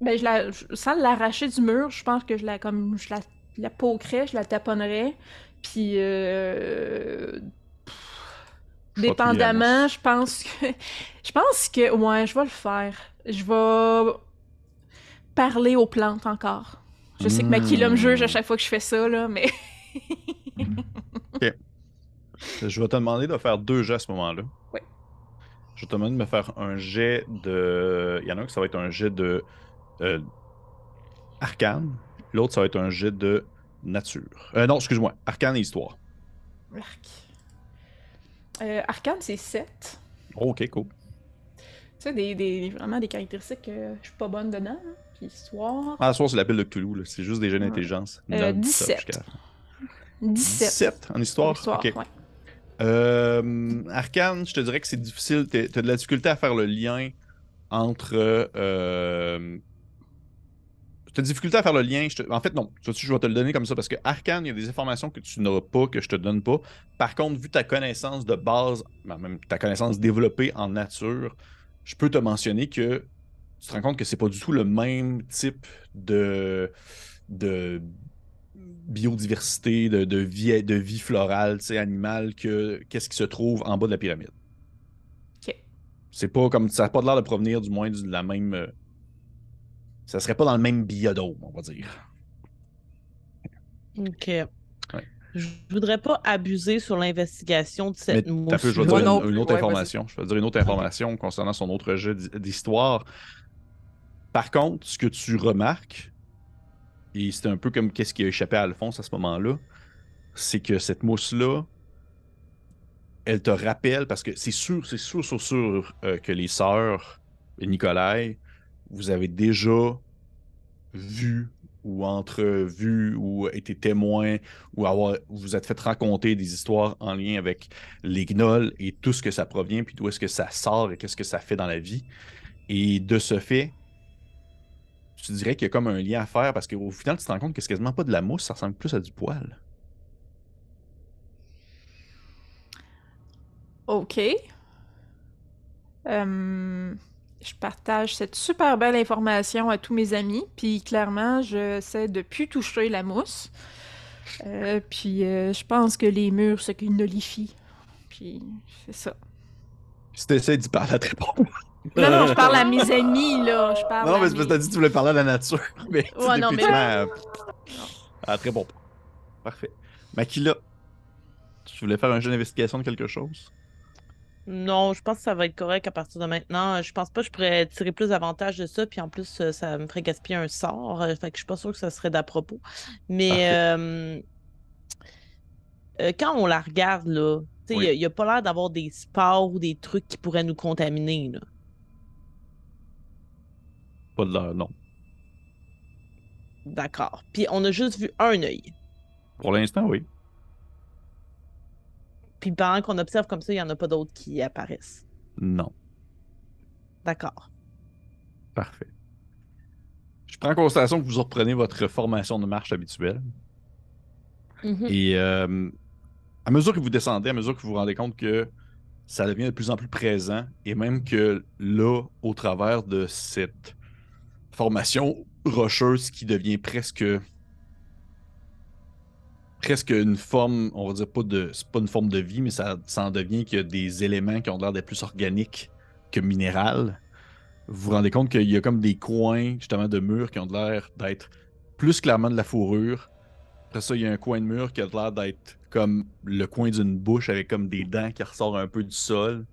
F: Ben, je la. Sans l'arracher du mur, je pense que je la comme. Je la, la je la taponnerais. Puis. Euh...
A: Je vais trier la
F: Dépendamment, je pense que. Je pense que. Ouais, je vais le faire. Je vais. Parler aux plantes encore. Je sais que Makila me juge à chaque fois que je fais ça, là, mais.
A: Je vais te demander de faire deux jets à ce moment-là.
F: Oui.
A: Je vais te demander de me faire un jet de. Il y en a un qui ça va être un jet de. euh, arcane. L'autre, ça va être un jet de nature. Euh, non, excuse-moi. Arcane et histoire.
F: Arc. Euh, Arcane, c'est 7.
A: Oh, ok, cool.
F: Tu sais, des, des- vraiment des caractéristiques que je suis pas bonne dedans. hein. Puis histoire.
A: Ah, soir, c'est l'appel de Cthulhu. C'est juste des jets d'intelligence.
F: Euh,
A: Non-stop
F: 17.
A: jusqu'à-
F: 17.
A: 17 en histoire?
F: Histoire,
A: Ok.
F: ouais.
A: Euh, Arcane, je te dirais que c'est difficile. Tu as de la difficulté à faire le lien entre. Euh, tu as difficulté à faire le lien. je te- En fait, non. Je vais te le donner comme ça parce que Arcane, il y a des informations que tu n'auras pas, que je te donne pas. Par contre, vu ta connaissance de base, ben, même ta connaissance développée en nature, je peux te mentionner que tu te rends compte que c'est pas du tout le même type de. de biodiversité, de, de vie, de vie florale, animale, que qu'est-ce qui se trouve en bas de la pyramide.
F: Ok.
A: C'est pas comme ça n'a pas l'air de provenir du moins de la même. Ça serait pas dans le même biodôme, on va dire.
E: Ok. Je voudrais pas abuser sur l'investigation de cette
A: Mais
E: mousse.
A: t'as peu, je vais dire une, autre
D: ouais,
A: information. Je vais dire une autre information concernant son autre jeu d'hi- d'histoire. Par contre, ce que tu remarques, et c'est un peu comme qu'est-ce qui a échappé à Alphonse à ce moment-là, c'est que cette mousse-là, elle te rappelle, parce que c'est sûr, c'est sûr, sûr, sûr euh, que les sœurs et Nicolai, vous avez déjà vu ou entrevu ou été témoin ou avoir vous êtes fait raconter des histoires en lien avec les gnolls et tout ce que ça provient, puis d'où est-ce que ça sort et qu'est-ce que ça fait dans la vie. Et de ce fait, tu dirais qu'il y a comme un lien à faire parce qu'au final, tu te rends compte que c'est quasiment pas de la mousse, ça ressemble plus à du poil.
F: OK. Euh, je partage cette super belle information à tous mes amis, puis clairement, j'essaie de plus toucher la mousse. Euh, puis euh, je pense que les murs se gnolifient. Puis c'est ça.
A: Si tu essaies d'y parler, elle te répond.
F: Non, non, je parle à mes amis, là. Je parle
A: Non,
F: à
A: mais c'est parce que t'as dit que tu voulais parler à la nature. Mais
F: Ouais, non, mais-
A: elle te répond pas. Parfait. Makila, tu voulais faire un jeu d'investigation de quelque chose?
E: Non, je pense que ça va être correct à partir de maintenant. Je pense pas que je pourrais tirer plus d'avantage de ça. Puis en plus, euh, ça me ferait gaspiller un sort. euh, Fait que je suis pas sûre que ça serait d'à propos. Mais euh, euh, quand on la regarde, là, tu sais,
A: Oui.
E: il n'y a, pas l'air d'avoir des spores ou des trucs qui pourraient nous contaminer. Là.
A: Pas de l'heure, non.
E: D'accord. Puis on a juste vu un œil.
A: Pour l'instant, oui.
E: Puis pendant qu'on observe comme ça, il n'y en a pas d'autres qui apparaissent.
A: Non.
E: D'accord.
A: Parfait. Je prends en considération que vous reprenez votre formation de marche habituelle.
E: Mhm.
A: Et euh, à mesure que vous descendez, à mesure que vous vous rendez compte que ça devient de plus en plus présent, et même que là, au travers de cette formation rocheuse qui devient presque presque une forme, on va dire pas de c'est pas une forme de vie, mais ça, ça en devient qu'il y a des éléments qui ont l'air d'être plus organiques que minéral. Vous vous rendez compte qu'il y a comme des coins justement de murs qui ont l'air d'être plus clairement de la fourrure. Après ça, il y a un coin de mur qui a l'air d'être comme le coin d'une bouche avec comme des dents qui ressortent un peu du sol.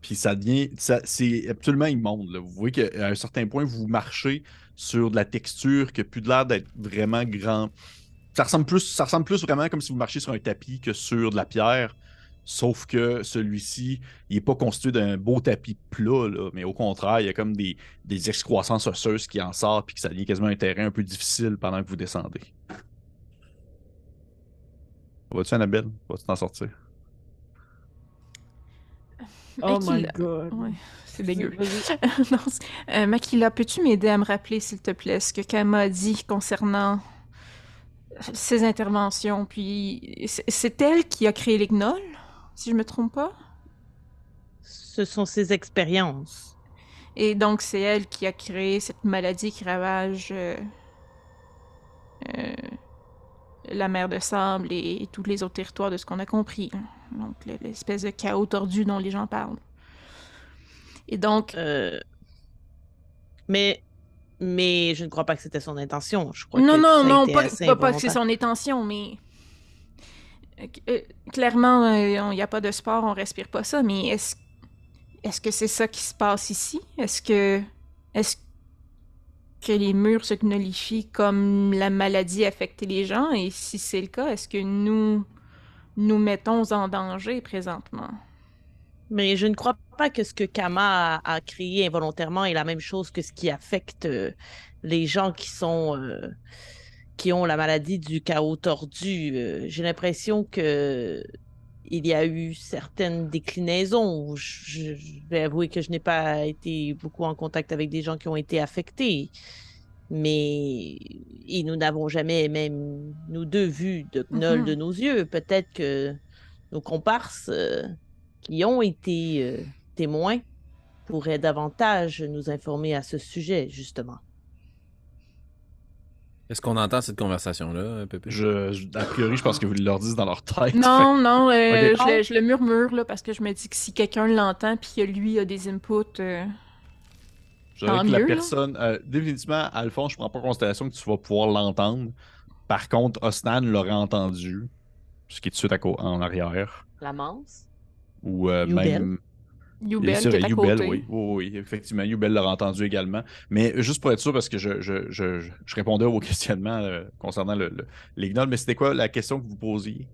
A: Puis ça devient. C'est absolument immonde. Vous voyez qu'à un certain point, vous marchez sur de la texture qui a plus l'air d'être vraiment grand. Ça ressemble, plus, ça ressemble plus vraiment comme si vous marchiez sur un tapis que sur de la pierre. Sauf que celui-ci, il n'est pas constitué d'un beau tapis plat, là, mais au contraire, il y a comme des, des excroissances osseuses qui en sortent, puis que ça devient quasiment un terrain un peu difficile pendant que vous descendez. Vas-tu, Annabelle? Vas-tu t'en sortir?
D: Oh my god.
F: Ouais, c'est dégueu. Non, euh, Makila, peux-tu m'aider à me rappeler, s'il te plaît, ce que Kama a dit concernant ses interventions? Puis c'est- elle qui a créé les gnolls, si je me trompe pas?
E: Ce sont ses expériences.
F: Et donc c'est elle qui a créé cette maladie qui ravage euh, euh, la mer de sable et, et tous les autres territoires de ce qu'on a compris. là. Donc le- l'espèce de chaos tordu dont les gens parlent. Et donc,
E: Euh, Mais, mais je ne crois pas que c'était son intention. Je crois
F: Non,
E: que
F: non, non, pas, pas- pas que c'est son intention, mais. Euh, euh, clairement, il n'y a pas de sport, on respire pas ça, mais est-ce est-ce que c'est ça qui se passe ici? Est-ce que. Est-ce que les murs se gnolifient comme la maladie affectait les gens? Et si c'est le cas, est-ce que nous nous mettons en danger présentement?
E: Mais je ne crois pas que ce que Kama a, a créé involontairement est la même chose que ce qui affecte euh, les gens qui sont euh, qui ont la maladie du chaos tordu. Euh, J'ai l'impression que il y a eu certaines déclinaisons. Je, vais avouer que je n'ai pas été beaucoup en contact avec des gens qui ont été affectés. Mais et nous n'avons jamais, même nous deux, vu de gnoll
F: Mhm.
E: de nos yeux. Peut-être que nos comparses qui ont été euh, témoins pourraient davantage nous informer à ce sujet, justement.
B: Est-ce qu'on entend cette conversation-là, Pépé?
A: Je, je- a priori, je pense que vous leur dites dans leur tête.
F: Non, non, euh, je, le, je le murmure là, parce que je me dis que si quelqu'un l'entend puis que lui a des inputs. euh,
A: Je dirais
F: Tant
A: que la
F: mieux, là.
A: personne, euh, définitivement, Alphonse, je prends pas en considération que tu vas pouvoir l'entendre. Par contre, Osnan l'aurait entendu, ce qui est tout de suite à en arrière.
D: La manse.
A: Ou euh, même.
F: Youbel qui est à
A: Youbel,
F: côté.
A: oui. Oui, oui, effectivement, Youbel l'aurait entendu également. Mais juste pour être sûr, parce que je, je, je, je- répondais au questionnement euh, concernant le, le- les gnolls, mais c'était quoi la question que vous posiez?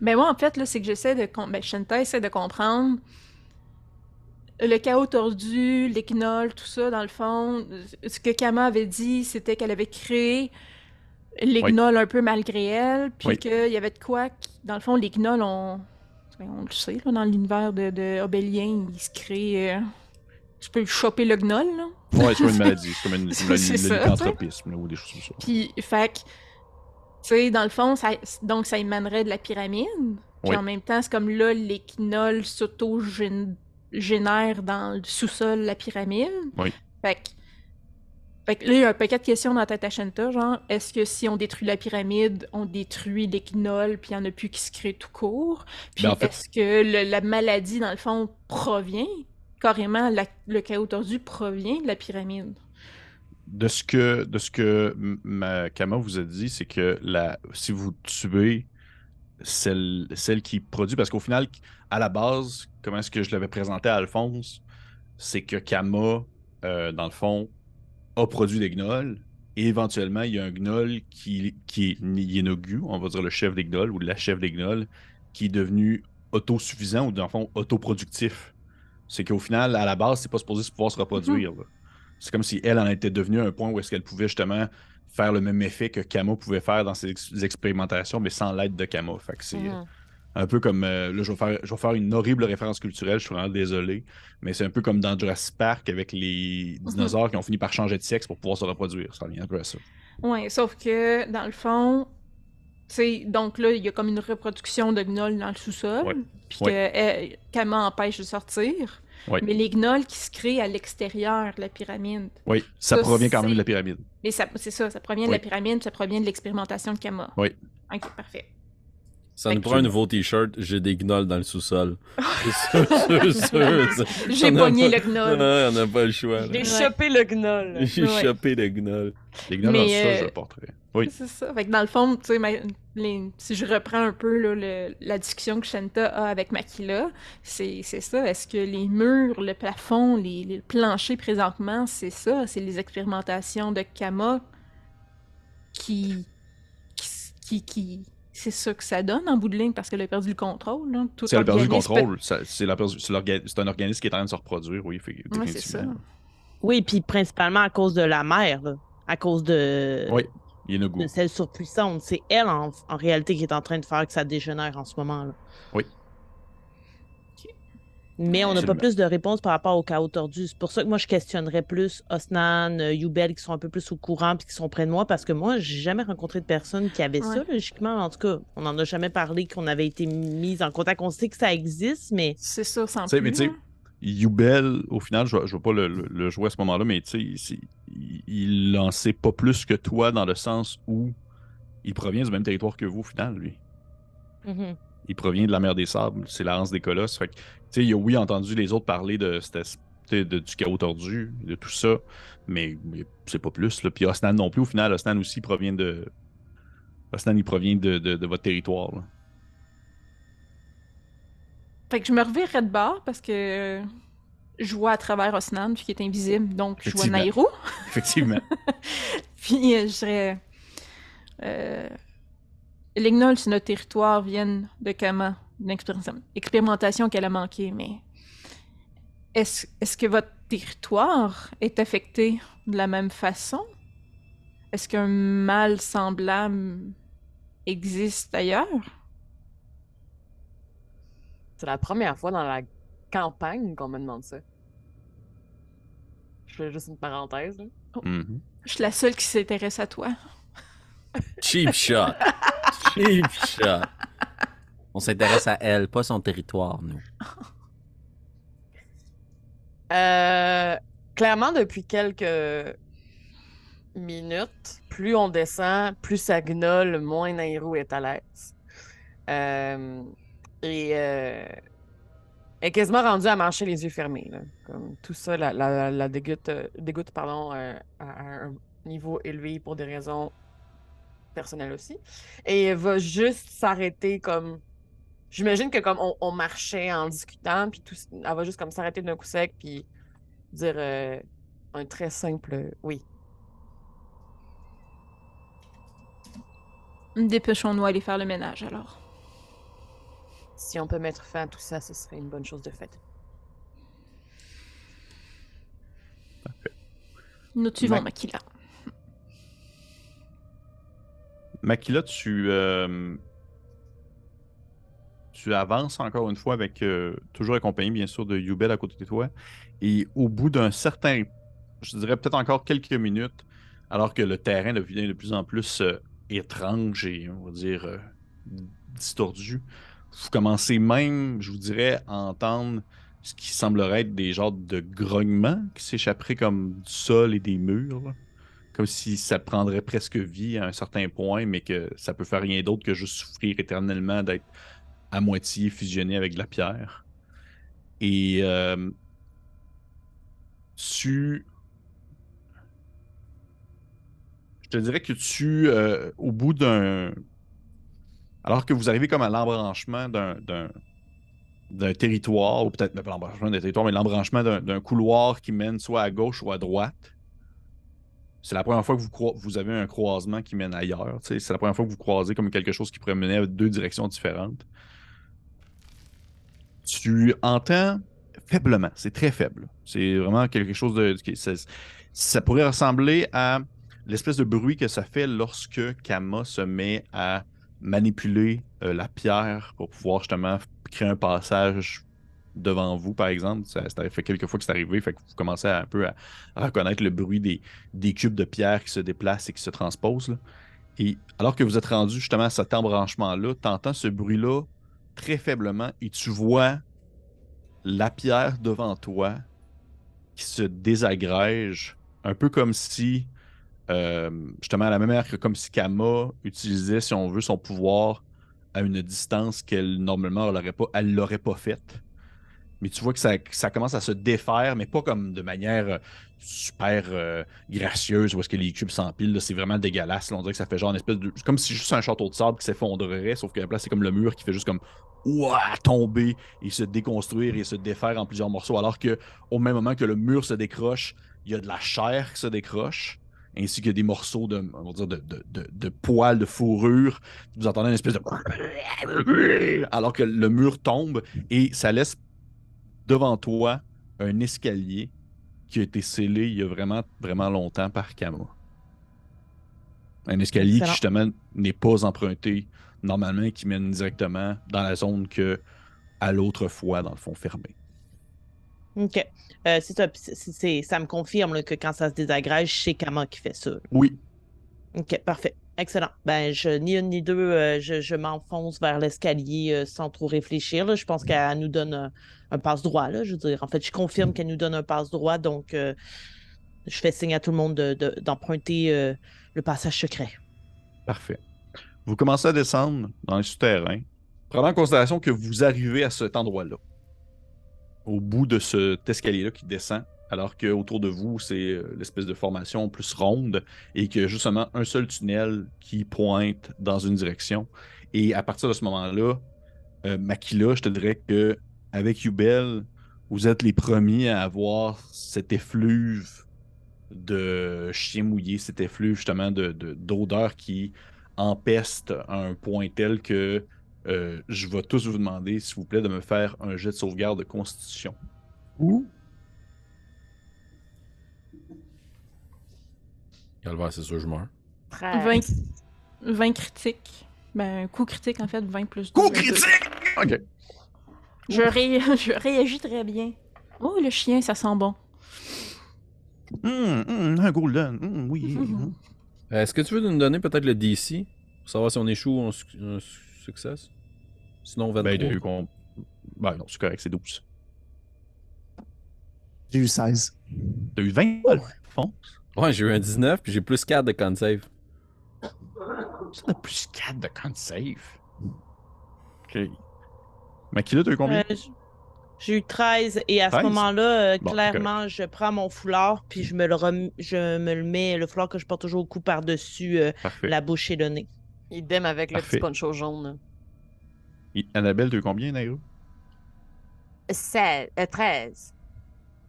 F: Ben moi, en fait, là, c'est que j'essaie de... com- Ben, Shanta essaie de comprendre le chaos tordu, les gnolls, tout ça, dans le fond. Ce que Kama avait dit, c'était qu'elle avait créé les
A: Oui.
F: gnolls un peu malgré elle, puis
A: Oui.
F: qu'il y avait de quoi... Dans le fond, les gnolls, on... ben, On le sait, là, dans l'univers de, de Obélien, ils se créent... euh, Tu peux choper le gnoll, là.
A: Ouais, c'est comme une maladie, c'est comme une, lycanthropisme, là, ou des choses comme ça.
F: Puis, fait tu sais, dans le fond, ça, donc ça émanerait de la pyramide. Puis
A: Oui.
F: en même temps, c'est comme là, les s'auto-génèrent dans le sous-sol de la pyramide.
A: Oui.
F: Fait que, fait que là, il y a un paquet de questions dans la tête à Shanta, genre, est-ce que si on détruit la pyramide, on détruit les quinoles, puis il n'y en a plus qui se créent tout court? Puis
A: Ben, en fait-
F: est-ce que le- la maladie, dans le fond, provient, carrément, la- le chaos tordu provient de la pyramide?
A: De ce que, de ce que ma Kama vous a dit, c'est que la, si vous tuez celle, celle qui produit, parce qu'au final, à la base, comment est-ce que je l'avais présenté à Alphonse, c'est que Kama, euh, dans le fond, a produit des gnolls, et éventuellement, il y a un gnoll qui, qui est Yenogu, on va dire le chef des gnolls, ou la chef des gnolls, qui est devenu autosuffisant, ou dans le fond, autoproductif. C'est qu'au final, à la base, c'est pas supposé pouvoir se reproduire. C'est comme si elle en était devenue à un point où est-ce qu'elle pouvait justement faire le même effet que Kama pouvait faire dans ses ex- expérimentations, mais sans l'aide de Kama. Fait que c'est
D: Mhm.
A: Un peu comme. euh, là, je vais, faire, je vais faire une horrible référence culturelle, je suis vraiment désolé. Mais c'est un peu comme dans Jurassic Park avec les dinosaures qui ont fini par changer de sexe pour pouvoir se reproduire. Ça revient un peu à ça.
F: Ouais, sauf que dans le fond, tu sais, donc là, il y a comme une reproduction de gnolls dans le sous-sol, puis
A: Ouais.
F: que euh, Kama empêche de sortir.
A: Ouais.
F: Mais les gnolls qui se créent à l'extérieur de la pyramide.
A: Oui, ça,
F: Ça,
A: provient quand même de la pyramide.
F: Mais c'est ça, ça provient de
A: Oui.
F: la pyramide, ça provient de l'expérimentation de Kama.
A: Oui.
F: Ok, parfait.
B: Ça nous prend un nouveau t-shirt, j'ai des gnolls dans le sous-sol. C'est sûr, sûr, sûr.
F: J'ai pogné
B: pas-
F: le gnoll.
B: Non, on n'a pas le choix.
D: J'ai chopé le gnoll.
B: J'ai
F: Ouais.
B: chopé le gnoll.
A: Les gnolls,
F: Mais,
A: ça, je
F: euh,
A: le porterai. Oui.
F: C'est ça. Fait que dans le fond, tu sais, ma- les- si je reprends un peu là, le- la discussion que Shanta a avec Makila, c'est ça. Est-ce que les murs, le plafond, les, les planchers présentement, c'est ça? C'est les expérimentations de Kama qui. qui, qui, qui- c'est ça que ça donne en bout de ligne parce qu'elle a perdu le contrôle. Là. Tout
A: Si elle a perdu le contrôle, ça- c'est la perdu- c'est l'orga- c'est un organisme qui est en train de se reproduire, oui, fait-
F: Ouais, c'est ça.
E: Oui, puis principalement à cause de la mère, là. à cause de,
A: Oui, il y a une goût.
E: de celle surpuissante. C'est elle, en, en réalité, qui est en train de faire que ça dégénère en ce moment. Là.
A: Oui.
E: Mais on n'a pas plus de réponses par rapport au chaos tordu. C'est pour ça que moi, je questionnerais plus Osnan, euh, Youbel, qui sont un peu plus au courant puis qui sont près de moi, parce que moi, j'ai jamais rencontré de personne qui avait ça, logiquement. En tout cas, on n'en a jamais parlé qu'on avait été mis en contact. On sait que ça existe, mais
F: C'est ça, sans plus.
A: mais tu sais,
F: là.
A: Youbel, au final, je ne vais pas le, le- le jouer à ce moment-là, mais tu sais, il- c'est- il, il en sait pas plus que toi dans le sens où il provient du même territoire que vous, au final, lui.
E: Mhm.
A: Il provient de la mer des sables, c'est la des Colosses. Fait que, tu sais, il a oui entendu les autres parler de, du chaos tordu, de tout ça, mais, mais c'est pas plus. Là. Puis Osnan non plus, au final, Osnan aussi provient de. Osnan, il provient de, de- de votre territoire. là.
F: Fait que je me revirerais de bord parce que je vois à travers Osnan, puis qui est invisible, donc je vois. Nairo.
A: Effectivement.
F: Puis euh, je dirais. Euh, les gnolls sur notre territoire viennent de Kama, d'une expéri- expérimentation qu'elle a manqué, mais. Est-ce que votre territoire est affecté de la même façon? Est-ce qu'un mal semblable existe ailleurs?
D: C'est la première fois dans la campagne qu'on me demande ça. Je fais juste une parenthèse. là.
A: Mhm.
F: Je suis la seule qui s'intéresse à toi.
B: Cheap shot. On s'intéresse à elle, pas son territoire, nous.
D: Euh, clairement, depuis quelques minutes, plus on descend, plus ça gnolle, moins Nairo est à l'aise. Euh, et euh, est quasiment rendue à marcher les yeux fermés. Comme tout ça, la, la, la- dégoûte, pardon, à un niveau élevé pour des raisons personnel aussi. Et elle va juste s'arrêter comme. J'imagine que comme on, on marchait en discutant, puis tout, elle va juste comme s'arrêter d'un coup sec, puis dire euh, un très simple euh, oui.
F: Dépêchons-nous aller faire le ménage alors.
D: Si on peut mettre fin à tout ça, ce serait une bonne chose de faite.
F: Nous suivons
A: Ma-
F: Makila.
A: Makila, tu, euh, tu avances encore une fois avec, euh, toujours accompagné bien sûr de Yubel à côté de toi. Et au bout d'un certain, je dirais peut-être encore quelques minutes, alors que le terrain devient de plus en plus euh, étrange et on va dire euh, distordu, vous commencez même, je vous dirais, à entendre ce qui semblerait être des genres de grognements qui s'échapperaient comme du sol et des murs. Comme si ça prendrait presque vie à un certain point, mais que ça peut faire rien d'autre que juste souffrir éternellement d'être à moitié fusionné avec de la pierre. Et euh, tu. Je te dirais que tu, euh, au bout d'un. Alors que vous arrivez comme à l'embranchement d'un- d'un territoire, ou peut-être pas l'embranchement d'un territoire, mais l'embranchement d'un couloir qui mène soit à gauche ou à droite, c'est la première fois que vous, avez un croisement qui mène ailleurs. C'est la première fois que vous croisez comme quelque chose qui pourrait mener à deux directions différentes. Tu entends faiblement, c'est très faible. C'est vraiment quelque chose de. ça pourrait ressembler à l'espèce de bruit que ça fait lorsque Kama se met à manipuler euh, la pierre pour pouvoir justement créer un passage devant vous, par exemple. Ça, fait quelques fois que c'est arrivé, fait que vous commencez un peu à, reconnaître le bruit des, cubes de pierre qui se déplacent et qui se transposent. Et alors que vous êtes rendu justement à cet embranchement-là, tu entends ce bruit-là très faiblement et tu vois la pierre devant toi qui se désagrège, un peu comme si, euh, justement, à la même manière que comme si Kama utilisait, si on veut, son pouvoir à une distance qu'elle, normalement, elle l'aurait l'aurait pas faite. Mais tu vois que ça, commence à se défaire, mais pas comme de manière euh, super euh, gracieuse où est-ce que les cubes s'empilent. C'est vraiment dégueulasse. On dirait que ça fait genre une espèce de. comme si juste un château de sable qui s'effondrerait, sauf que la place, c'est comme le mur qui fait juste comme ouah, tomber et se déconstruire et se défaire en plusieurs morceaux. Alors que au même moment que le mur se décroche, il y a de la chair qui se décroche, ainsi que des morceaux de, on va dire de, de, de, de poils, de fourrure. Vous entendez une espèce de. Alors que le mur tombe et ça laisse devant toi un escalier qui a été scellé il y a vraiment, vraiment longtemps par Kama. Un escalier
E: Excellent.
A: qui, justement, n'est pas emprunté normalement et qui mène directement dans la zone que à l'autre fois, dans le fond, fermé.
E: OK. Euh, c'est ça. me confirme là, que quand ça se désagrège, c'est Kama qui fait ça.
A: Oui,
E: OK, parfait. Excellent. Ben, je, ni une ni deux, euh, je, je m'enfonce vers l'escalier euh, sans trop réfléchir. là. Je pense qu'elle nous donne un, un passe-droit. Je veux dire, en fait, je confirme qu'elle nous donne un passe-droit. Donc, euh, je fais signe à tout le monde de- de- d'emprunter euh, le passage secret.
A: Parfait. Vous commencez à descendre dans les souterrains. Prenant en considération que vous arrivez à cet endroit-là, au bout de cet escalier-là qui descend, alors que autour de vous, c'est euh, l'espèce de formation plus ronde et que justement un seul tunnel qui pointe dans une direction. Et à partir de ce moment-là, euh, Makila, je te dirais que avec Yubel, vous êtes les premiers à avoir cet effluve de chien mouillé, cet effluve justement de- de- d'odeur qui empeste à un point tel que euh, je vais tous vous demander, s'il vous plaît, de me faire un jet de sauvegarde de constitution.
B: Où?
G: Calvaire, c'est sûr, je meurs.
F: 20, 20 critiques. Ben, coup critique, en fait, 20 plus 2.
A: Coup critique! Ok.
F: Je, ré- je réagis très bien. Oh, le chien, ça sent bon.
A: Hum, hum, un golden. Hum, oui.
G: Euh, Est-ce que tu veux nous donner peut-être le DC pour savoir si on échoue ou on, su- on succès? Sinon, 23.
A: Ben, il a eu qu'on- ben non, c'est correct, c'est 12.
C: J'ai eu 16.
A: T'as eu 20 dans le fond?
G: Ouais, j'ai eu un 19 puis j'ai plus 4 de con save.
A: Ça a plus 4 de con save. Ok. Makila, t'as eu combien?
E: Euh, J'ai eu 13 et à ce
A: 13?
E: moment-là, euh,
A: Bon,
E: clairement, je prends mon foulard puis je me le rem- je me le mets, le foulard que je porte toujours au cou par-dessus euh, la bouche et le nez.
D: Idem avec le
A: Parfait.
D: petit poncho jaune.
A: Et Annabelle, tu as eu combien, Nairo?
D: 16, euh, 13.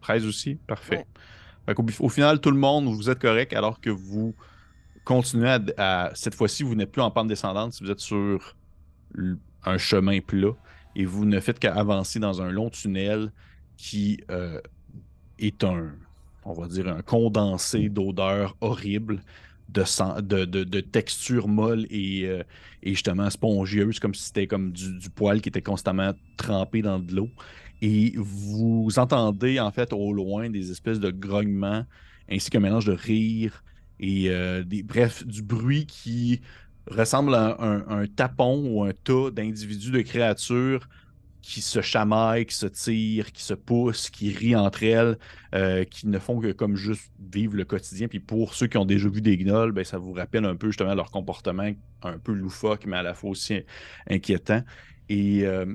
A: 13 aussi? Parfait.
D: Ouais.
A: Au, final, tout le monde, vous êtes correct alors que vous continuez à. cette fois-ci, vous n'êtes plus en pente descendante, vous êtes sur un chemin plat et vous ne faites qu'avancer dans un long tunnel qui euh, est un, on va dire, un condensé d'odeurs horribles, de, sang- de, de, de texture molle et, euh, et justement spongieuse, comme si c'était comme du, du poil qui était constamment trempé dans de l'eau. Et vous entendez en fait au loin des espèces de grognements, ainsi qu'un mélange de rire et euh, bref, du bruit qui ressemble à un, un tapon ou un tas d'individus, de créatures qui se chamaillent, qui se tirent, qui se poussent, qui rient entre elles, euh, qui ne font que comme juste vivre le quotidien. Puis pour ceux qui ont déjà vu des gnolls, ben, ça vous rappelle un peu justement leur comportement un peu loufoque, mais à la fois aussi inquiétant. Et euh,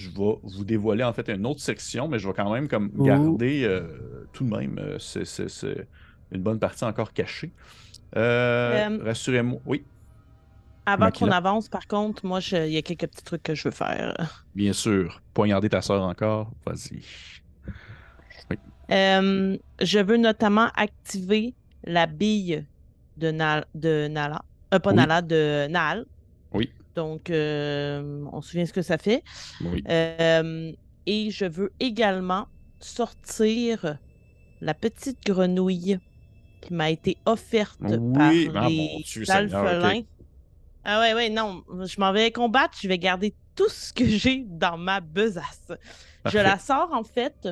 A: je vais vous dévoiler en fait une autre section, mais je vais quand même comme garder euh, tout de même euh, c'est- une bonne partie encore cachée. Euh,
E: Euh,
A: Rassurez-moi. Oui,
E: Avant qu'on avance, par contre, moi, il y a quelques petits trucs que je veux faire.
A: bien sûr. Poignarder ta soeur encore. Vas-y.
E: Euh, je veux notamment activer la bille de, Nal- de Nala. Euh, pas
A: Oui.
E: Nala, de Nal. Donc, euh, on se souvient ce que ça fait.
A: Oui.
E: Euh, et je veux également sortir la petite grenouille qui m'a été offerte
A: Oui,
E: par
A: ah,
E: les alphelins. Ah ouais, ouais, non, je m'en vais combattre, je vais garder tout ce que j'ai dans ma besace. Je la sors en fait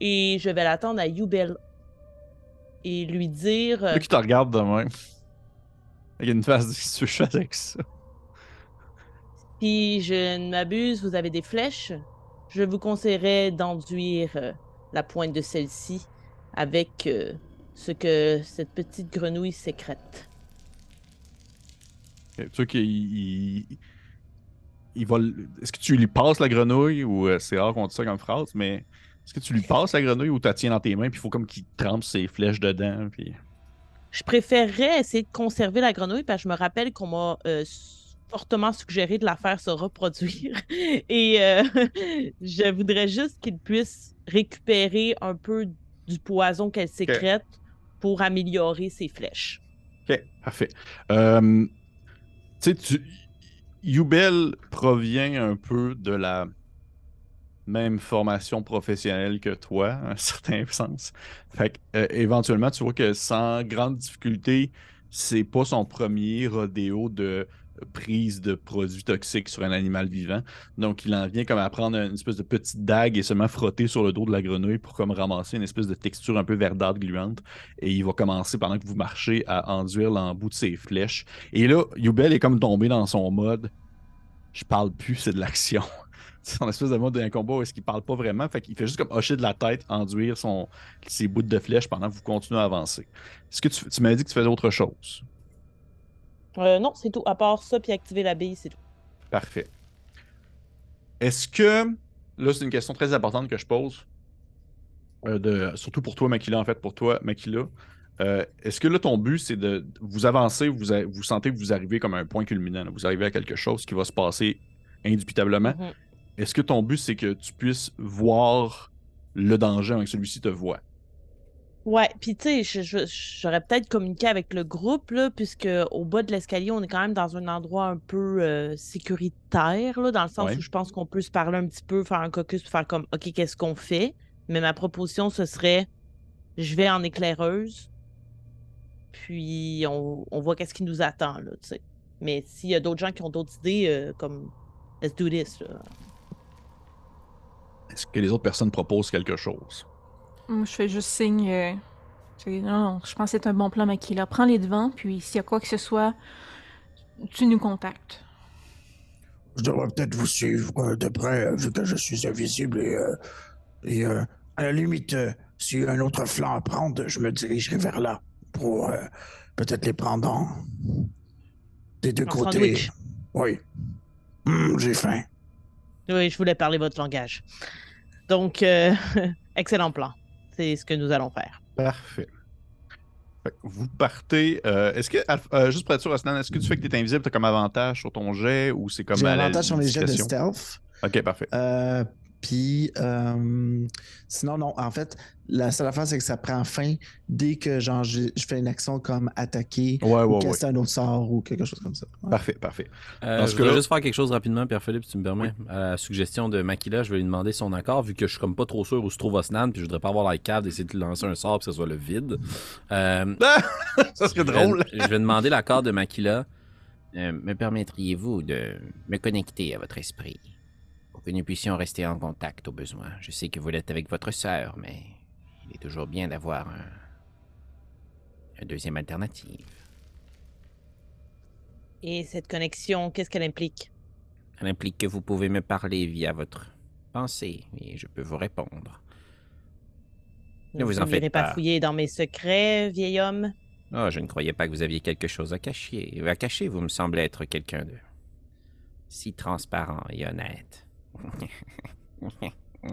E: et je vais l'attendre à Yubel et lui dire
A: Lui qui te regarde de même. Il y a une face de qu'est-ce que fais avec ça.
E: Si je ne m'abuse, vous avez des flèches. Je vous conseillerais d'enduire euh, la pointe de celle-ci avec euh, ce que cette petite grenouille sécrète.
A: Tu sais qu'il il, il va. Est-ce que tu lui passes la grenouille ou euh, c'est rare qu'on dise ça comme phrase, mais est-ce que tu lui passes la grenouille ou tu la tiens dans tes mains puis il faut comme qu'il trempe ses flèches dedans puis.
E: Je préférerais essayer de conserver la grenouille parce que je me rappelle qu'on m'a euh, fortement suggéré de la faire se reproduire. Et euh, je voudrais juste qu'il puisse récupérer un peu du poison qu'elle sécrète pour améliorer ses flèches.
A: Ok, parfait. Euh, tu sais, tu... Yubel provient un peu de la même formation professionnelle que toi, à un certain sens. Fait que, euh, éventuellement, tu vois que sans grande difficulté, c'est pas son premier rodéo de prise de produits toxiques sur un animal vivant. Donc, il en vient comme à prendre une espèce de petite dague et seulement frotter sur le dos de la grenouille pour comme ramasser une espèce de texture un peu verdâtre gluante. Et il va commencer, pendant que vous marchez, à enduire l'embout de ses flèches. Et là, Yubel est comme tombé dans son mode je parle plus, c'est de l'action. C'est son espèce de mode d'un combat où est-ce qu'il parle pas vraiment. Fait qu'il fait juste comme hocher de la tête, enduire ses bouts de flèches pendant que vous continuez à avancer. Est-ce que tu, tu m'as dit que tu faisais autre chose?
E: Euh, non, c'est tout. À part ça, puis activer la bille, c'est tout.
A: Parfait. Est-ce que. Là, c'est une question très importante que je pose. euh, de, surtout pour toi, Makila, en fait, pour toi, Makila. Euh, Est-ce que là, ton but, c'est de vous avancer, vous, a- vous sentez que vous arrivez comme à un point culminant, là. vous arrivez à quelque chose qui va se passer indubitablement.
E: Mhm.
A: Est-ce que ton but, c'est que tu puisses voir le danger avant que celui-ci te voit?
E: Ouais, puis tu sais, j'aurais peut-être communiqué avec le groupe, là, puisque au bas de l'escalier, on est quand même dans un endroit un peu euh, sécuritaire, là, dans le sens
A: Ouais.
E: où je pense qu'on peut se parler un petit peu, faire un caucus, faire comme, OK, qu'est-ce qu'on fait? Mais ma proposition, ce serait, je vais en éclaireuse, puis on, on voit qu'est-ce qui nous attend, là, tu sais. Mais s'il y a d'autres gens qui ont d'autres idées, euh, comme, let's do this.
A: Est-ce que les autres personnes proposent quelque chose?
F: Je fais juste signe. euh, tu sais, non, non, je pense que c'est un bon plan, Makila. Prends les devants, puis s'il y a quoi que ce soit, tu nous contactes.
C: Je devrais peut-être vous suivre euh, de près, euh, vu que je suis invisible et, euh, et euh, à la limite, euh, s'il y a un autre flanc à prendre, je me dirigerai vers là pour euh, peut-être les prendre en- des deux
E: En
C: côtés.
E: sandwich.
C: Oui. Hum, J'ai faim.
E: Oui, je voulais parler votre langage. Donc, euh, excellent plan. C'est ce que nous allons faire.
A: Parfait. Vous partez. euh, est-ce que, euh, juste pour être sûr, Asnan, est-ce que tu fais que tu es invisible, tu as comme avantage sur ton jet ou c'est comme
C: J'ai avantage sur mes jets de stealth.
A: Ok, parfait.
C: Euh, Puis, euh, sinon, non. En fait, la seule affaire, c'est que ça prend fin dès que genre, je, je fais une action comme attaquer
A: Ouais,
C: ou
A: ouais, ouais.
C: caster un autre sort ou quelque chose comme ça. Ouais.
A: Parfait, parfait.
B: Euh,
A: Dans
B: je voudrais juste faire quelque chose rapidement, Pierre-Philippe, si tu me permets. À la suggestion de Makila, je vais lui demander son accord, vu que je suis comme pas trop sûr où se trouve Osnan, puis je voudrais pas avoir la cave d'essayer de lancer un sort, puis que ce soit le vide. Euh,
A: Ça serait
B: je vais-
A: drôle.
B: Je vais demander l'accord de Makila. Euh, me permettriez-vous de me connecter à votre esprit? Que nous puissions rester en contact au besoin? Je sais que vous l'êtes avec votre sœur, mais il est toujours bien d'avoir un, une deuxième alternative.
E: Et cette connexion, qu'est-ce qu'elle implique?
B: Elle implique que vous pouvez me parler via votre pensée et je peux vous répondre. Ne vous en faites
E: pas
B: pas.
E: fouiller dans mes secrets, vieil homme?
B: Oh, je ne croyais pas que vous aviez quelque chose à cacher. À cacher, vous me semblez être quelqu'un de si transparent et honnête.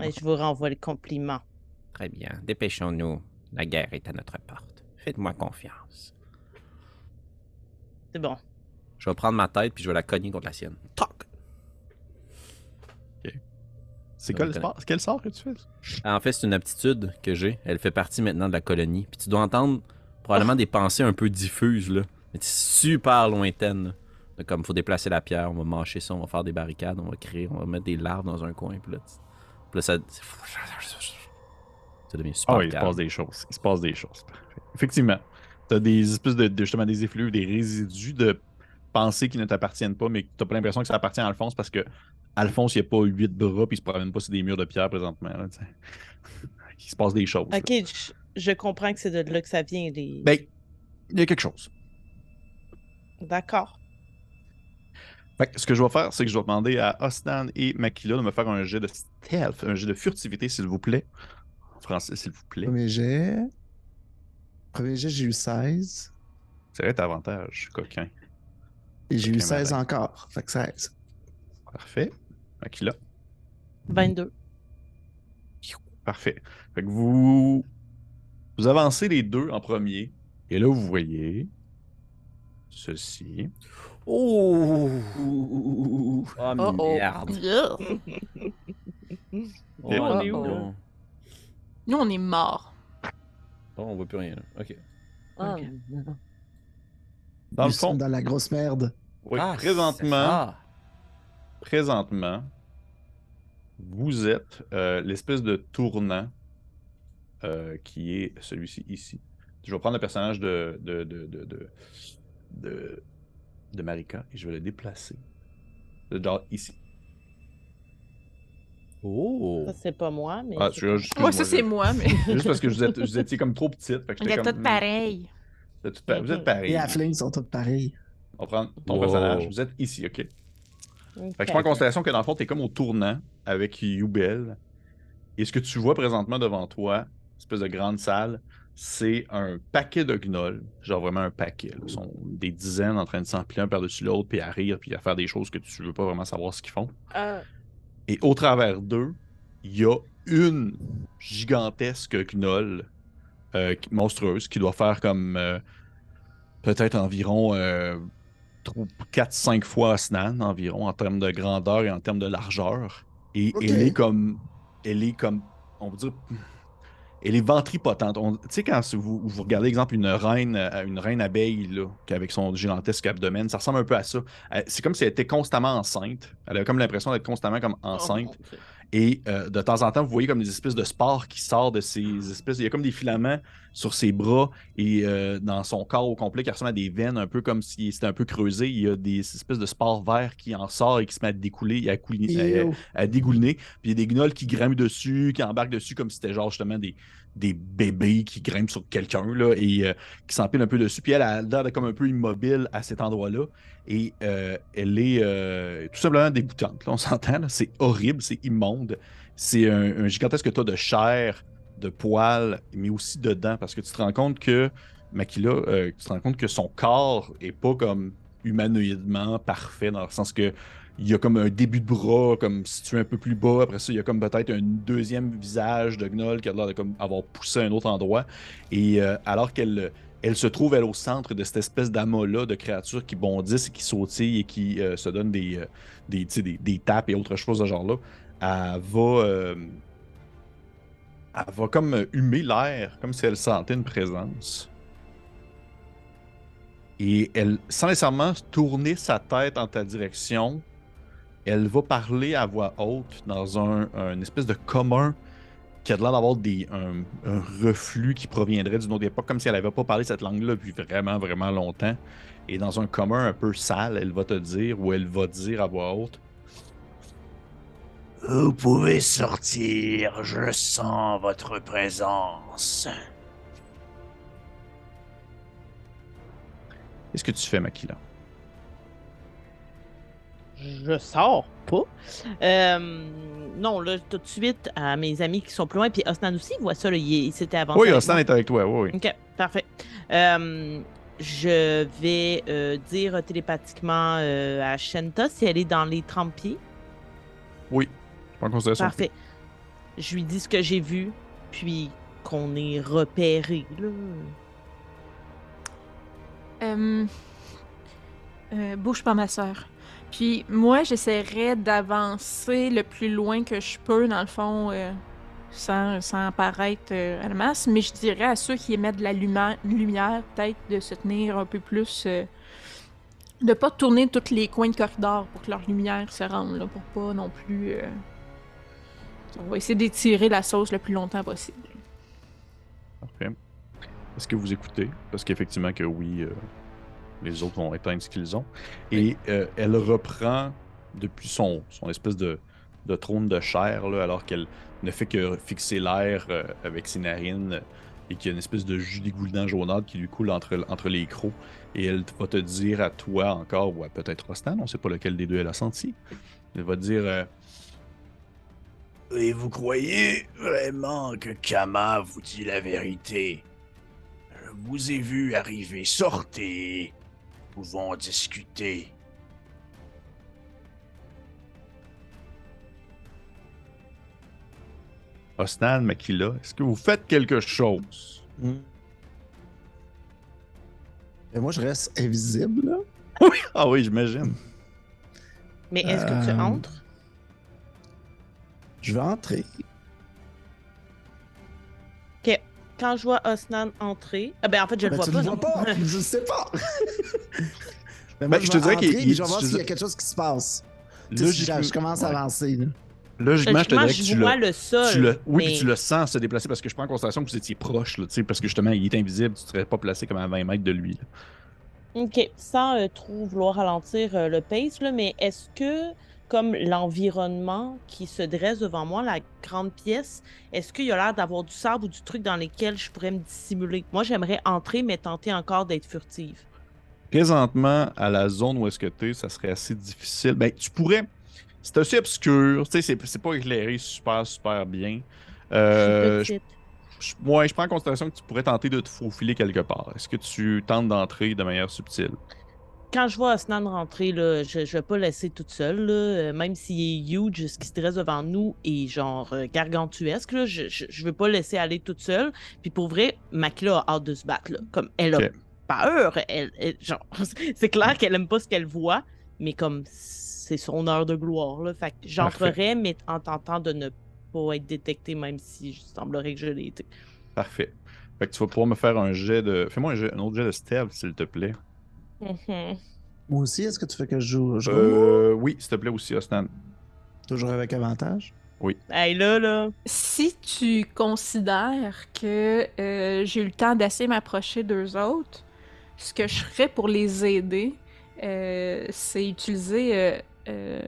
E: Et je vous renvoie le compliment.
B: Très bien, dépêchons-nous. La guerre est à notre porte. Faites-moi confiance.
E: C'est bon.
B: Je vais prendre ma tête puis je vais la cogner contre la sienne. Toc!
A: C'est quoi le sport? Quel sort que tu fais?
B: En fait, c'est une aptitude que j'ai. Elle fait partie maintenant de la colonie. Puis tu dois entendre probablement des pensées un peu diffuses, là. Mais super lointaines. Comme, faut déplacer la pierre, on va mâcher ça, on va faire des barricades, on va créer, on va mettre des larves dans un coin. Puis là, tu- puis là, ça... Ça devient super
A: Ah oui, il se passe des choses. Il se passe des choses. Effectivement. Tu as des espèces de, de- justement des effluves, des résidus de pensées qui ne t'appartiennent pas, mais que tu pas l'impression que ça appartient à Alphonse parce que Alphonse, il n'y a pas huit bras puis il se promène pas sur des murs de pierre présentement. là, il se passe des choses.
E: Ok, je, je comprends que c'est de là que ça vient. Les...
A: Ben, il y a quelque chose.
E: D'accord.
A: Fait que ce que je vais faire, c'est que je vais demander à Osnan et Makila de me faire un jet de stealth, un jet de furtivité, s'il vous plaît. En français, s'il vous plaît.
C: Premier jet. Premier jet, j'ai eu 16.
A: C'est vrai, avantage, coquin.
C: Et j'ai eu
A: Coquin
C: 16
A: malin.
C: encore. Fait que 16.
A: Parfait. Makila.
E: 22.
A: Parfait. Fait que vous, vous avancez les deux en premier. Et là, vous voyez ceci.
B: Oh!
E: Oh,
B: Oh,
D: Oh, oh.
B: merde!
E: on est où,
D: Oh,
E: là?
F: Nous, on est morts.
B: Bon, on voit plus rien, là. OK.
D: Ah,
E: Ok.
D: non.
A: Dans le
C: Ils sont
A: fond,
C: dans la grosse merde.
A: oui,
B: Ah,
A: présentement, présentement, vous êtes euh, l'espèce de tournant euh, qui est celui-ci ici. Je vais prendre le personnage de, de, de, de, de, de- Marika et je vais le déplacer. Genre ici.
B: Oh!
E: Ça, c'est pas moi, mais.
A: Ah,
F: Ouais, ça, c'est moi, mais.
A: Juste parce que vous, êtes, vous étiez comme trop petite. Fait que j'étais comme...
F: toutes pareilles.
A: Vous êtes, toutes pa- vous êtes pareils.
C: Et Affling, ils sont tous pareils.
A: On prend ton
B: Wow.
A: personnage. Vous êtes ici, OK? Fait que je prends en considération que dans le fond, t'es comme au tournant avec Yubel. Et ce que tu vois présentement devant toi, espèce de grande salle, c'est un paquet de gnolls. Genre vraiment un paquet. là. Ils sont des dizaines en train de s'empiler un par-dessus l'autre, puis à rire, puis à faire des choses que tu veux pas vraiment savoir ce qu'ils font.
D: Ah,
A: Et au travers d'eux, il y a une gigantesque gnoll euh, monstrueuse qui doit faire comme euh, peut-être environ 4-5 fois Snan environ en termes de grandeur et en termes de largeur. Et elle est comme. Elle est comme. On va dire. Elle est ventripotente. Tu sais, quand vous, vous regardez, exemple, une reine, euh, une reine abeille, là, avec son gigantesque abdomen, ça ressemble un peu à ça. Elle- C'est comme si elle était constamment enceinte. Elle a comme l'impression d'être constamment comme
E: Oh,
A: enceinte. Et euh, de temps en temps, vous voyez comme des espèces de spores qui sortent de ces espèces. Il y a comme des filaments sur ses bras et euh, dans son corps au complet qui ressemblent à des veines, un peu comme si c'était un peu creusé. Il y a des espèces de spores verts qui en sortent et qui se mettent à découler et à, couler- à- dégouliner. Puis il y a des gnolls qui grimpent dessus, qui embarquent dessus comme si c'était genre justement des, des bébés qui grimpent sur quelqu'un et euh, qui s'empilent un peu dessus. Puis elle a l'air comme un peu immobile à cet endroit-là. Et euh, elle est euh, tout simplement dégoûtante. On s'entend, c'est horrible, c'est immonde. C'est un, gigantesque tas de chair, de poils, mais aussi de dents, parce que tu te rends compte que Makila, tu te rends compte que son corps est pas comme humanoïdement parfait, dans le sens que il y a comme un début de bras, comme situé un peu plus bas. Après ça, il y a comme peut-être un deuxième visage de Gnoll qui a l'air de comme avoir poussé à un autre endroit. Et euh, alors qu'elle elle se trouve, elle, au centre de cette espèce d'amas-là de créatures qui bondissent et qui sautillent et qui euh, se donnent des, euh, des, des, tapes et autres choses de genre-là, elle va, euh, elle va comme humer l'air, comme si elle sentait une présence. Et elle, sans nécessairement tourner sa tête en ta direction, elle va parler à voix haute dans un, un espèce de commun qui a l'air d'avoir des, un, un reflux qui proviendrait d'une autre époque, comme si elle n'avait pas parlé cette langue-là depuis vraiment, vraiment longtemps. Et dans un commun un peu sale, elle va te dire, ou elle va dire à voix haute
H: Vous pouvez sortir, je sens votre présence.
A: Qu'est-ce que tu fais, Makila
E: Je sors pas. Euh, non, là, tout de suite, à mes amis qui sont plus loin, puis Osnan aussi, il voit ça, là, il, il s'était avancé.
A: Oui,
E: moi.
A: est avec toi, oui, oui.
E: Ok, parfait. Euh, je vais euh, dire télépathiquement euh, à Shenta si elle est dans les 30 pieds.
A: Oui, je prends en considération.
E: Parfait. Je lui dis ce que j'ai vu, puis qu'on est repéré. Là.
F: Euh, euh, bouge pas, ma soeur. Puis moi, j'essaierais d'avancer le plus loin que je peux, dans le fond, euh, sans, sans apparaître euh, à la masse. Mais je dirais à ceux qui émettent de la lumière, peut-être de se tenir un peu plus. euh, de pas tourner tous les coins de corridor pour que leur lumière se rende, là, pour pas non plus. euh, On va essayer d'étirer la sauce le plus longtemps possible.
A: Parfait. Est-ce que vous écoutez? Parce qu'effectivement que oui, euh, les autres vont éteindre ce qu'ils ont. Et euh, elle reprend depuis son, son espèce de, de trône de chair, là, alors qu'elle ne fait que fixer l'air euh, avec ses narines euh, et qu'il y a une espèce de jus dégoulinant jaunâtre qui lui coule entre, entre les crocs. Et elle va te dire à toi encore, ou à peut-être Rostan, on ne sait pas lequel des deux elle a senti. Elle va te dire euh,
H: Et vous croyez vraiment que Kama vous dit la vérité? Je vous ai vu arriver, sortez. Pouvons discuter.
A: Osnan, Makila, est-ce que vous faites quelque chose?
C: Hmm. Mais moi, je reste invisible, là.
A: Ah oui, j'imagine.
E: Mais est-ce que tu
C: Euh,
E: entres?
C: Je vais entrer.
E: Quand je vois Osnan entrer. Ah ben en fait, je le
C: Ben,
E: vois
C: tu
E: pas.
C: le vois pas. je sais pas. Mais
A: Ben,
C: moi,
A: je
C: je
A: te dirais qu'il-
C: je vais voir
A: je-
C: s'il y a quelque chose qui se passe. Tu sais, si
A: Logiquement-
C: je, commence à avancer. Là.
A: Logiquement, je te dirais que tu
E: vois
A: le,
E: le sol.
A: tu le- oui,
E: mais-
A: puis tu le sens se déplacer parce que je prends en considération que vous étiez proche, là, tu sais, parce que justement, il est invisible, tu ne serais pas placé comme à 20 mètres de lui. là.
E: OK. Sans euh, trop vouloir ralentir euh, le pace, là, mais est-ce que, comme l'environnement qui se dresse devant moi, la grande pièce, est-ce qu'il y a l'air d'avoir du sable ou du truc dans lequel je pourrais me dissimuler? Moi, j'aimerais entrer, mais tenter encore d'être furtive.
A: Présentement, à la zone où est-ce que tu es, ça serait assez difficile. Ben, tu pourrais. C'est assez obscur, tu sais, c'est- pas éclairé super, super bien. Euh,
E: Je
A: ouais, je prends en considération que tu pourrais tenter de te faufiler quelque part. Est-ce que tu tentes d'entrer de manière subtile?
E: Quand je vois Osnan rentrer, là, je ne vais pas laisser toute seule. Là, euh, même s'il est huge, ce qui se dresse devant nous est genre euh, gargantuesque. Là, je ne veux pas laisser aller toute seule. Puis pour vrai, Makila a hâte de se battre. Là. Comme elle a peur. Elle, elle- genre, c'est clair qu'elle aime pas ce qu'elle voit, mais comme c'est son heure de gloire. Là. Fait j'entrerai, mais en tentant de ne pas être détecté, même si il semblerait que je l'ai été.
A: Parfait. Fait que tu vas pouvoir me faire un jet de. Fais-moi un, un autre jet de stealth, s'il te plaît.
E: Mhm.
C: Moi aussi, est-ce que tu fais que je joue, je joue?
A: Euh, oui, s'il te plaît aussi, Ostan.
C: toujours avec avantage?
E: Hey, là, là.
F: Si tu considères que euh, j'ai eu le temps d'assez m'approcher d'eux autres, ce que je ferais pour les aider, euh, c'est utiliser euh, euh,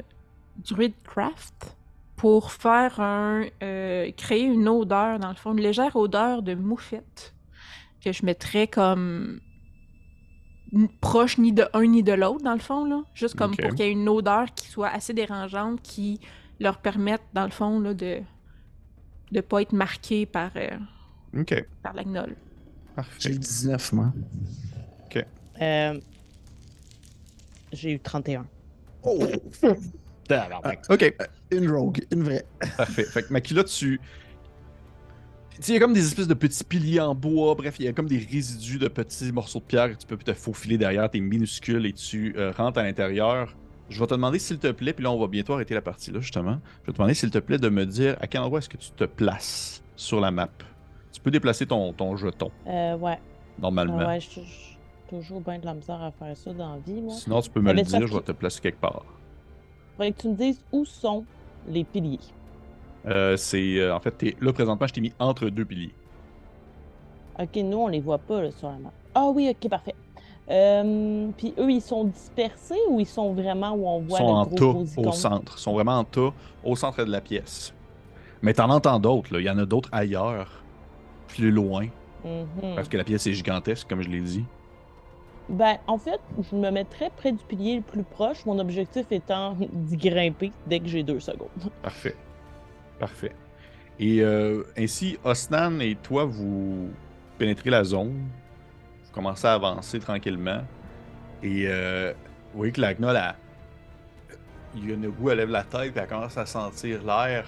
F: Druidcraft pour faire un. euh, créer une odeur, dans le fond, une légère odeur de moufette que je mettrais comme proche ni de un ni de l'autre, dans le fond, là. Juste comme
A: Ok.
F: pour qu'il y ait une odeur qui soit assez dérangeante, qui leur permette, dans le fond, là, de de pas être marqué par, euh,
A: Ok,
F: par la gnolle.
C: J'ai
A: parfait.
C: eu 19, moi.
E: Euh, J'ai eu 31.
C: Oh!
A: Tabarnak. Ok,
C: Une rogue, une vraie.
A: parfait. Fait que Makila, tu. Il y a comme des espèces de petits piliers en bois, bref, il y a comme des résidus de petits morceaux de pierre que tu peux te faufiler derrière, t'es minuscule et tu euh, rentres à l'intérieur. Je vais te demander s'il te plaît, puis là on va bientôt arrêter la partie là justement. Je vais te demander s'il te plaît de me dire à quel endroit est-ce que tu te places sur la map. Tu peux déplacer ton, ton jeton,
E: Euh, ouais.
A: normalement.
E: Ouais, j'ai j'ai toujours bien de la misère à faire ça dans la vie, moi.
A: Sinon, tu peux me le dire, je vais te placer quelque part.
E: Faudrait que tu me dises où sont les piliers.
A: Euh, c'est. euh, en fait, t'es- là présentement, je t'ai mis entre deux piliers.
E: Ok, nous, on les voit pas là, sur la map. Ah oui, ok, parfait. Euh, Puis eux, ils sont dispersés ou ils sont vraiment où on
A: Ils
E: voit
A: sont
E: le
A: en
E: gros
A: tas au centre. Ils sont vraiment en tas au centre de la pièce. Mais t'en entends d'autres, là. Il y en a d'autres ailleurs, plus loin,
E: Mhm.
A: parce que la pièce est gigantesque, comme je l'ai dit.
E: Ben, en fait, je me mettrais près du pilier le plus proche, mon objectif étant d'y grimper dès que j'ai deux secondes.
A: Parfait. Parfait. Et euh, ainsi, Osnan et toi, vous pénétrez la zone. Vous commencez à avancer tranquillement. Et euh, vous voyez que la gnolle, elle- il a goût, elle lève la tête, puis elle commence à sentir l'air.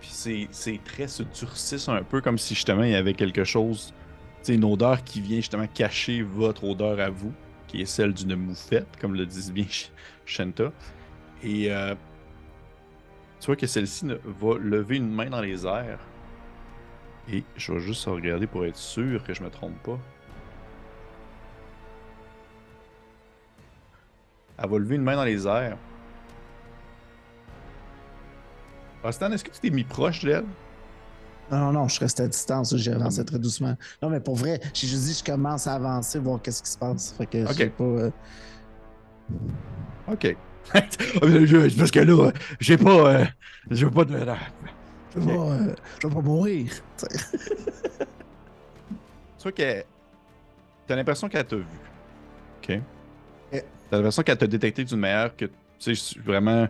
A: Puis ses, ses traits se durcissent un peu comme si justement il y avait quelque chose, sais, une odeur qui vient justement cacher votre odeur à vous, qui est celle d'une moufette, comme le disent bien Sh- Shenta. Et euh, tu vois que celle-ci va lever une main dans les airs. Et je vais juste regarder pour être sûr que je me trompe pas. Elle va lever une main dans les airs. Austin, est-ce que tu t'es mis proche d'elle?
C: Non, non, non, je restais à distance, j'ai avancé très doucement. Non, mais pour vrai, j'ai juste dit je commence à avancer, voir qu'est-ce qui se passe. Fait que
A: Ok.
C: j'ai pas. euh,
A: Ok. Je- Parce que là, j'ai pas. euh, j'ai pas de.
C: je, vais pas, euh, je vais pas mourir.
A: Tu vois que. T'as l'impression qu'elle t'a vu. Ok.
C: Eh.
A: T'as l'impression qu'elle t'a détecté d'une manière que. Tu sais, vraiment.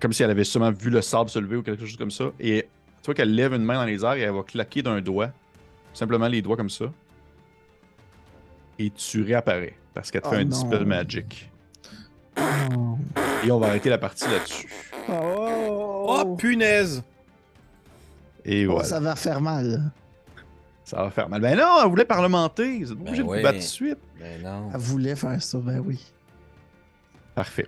A: Comme si elle avait sûrement vu le sable se lever ou quelque chose comme ça. Et tu vois qu'elle lève une main dans les airs et elle va claquer d'un doigt. Simplement les doigts comme ça. Et tu réapparais. Parce qu'elle te fait
C: Oh
A: un
C: non.
A: dispel magic.
C: Oh.
A: Et on va arrêter la partie là-dessus.
B: Oh, punaise!
A: Et
C: Oh,
A: voilà.
C: ça va faire mal.
A: Ça va faire mal. Ben non, elle voulait parlementer. Vous êtes
B: Ben
A: obligé de vous battre de suite.
B: Ben non.
C: Elle voulait faire ça, ben oui.
A: Parfait.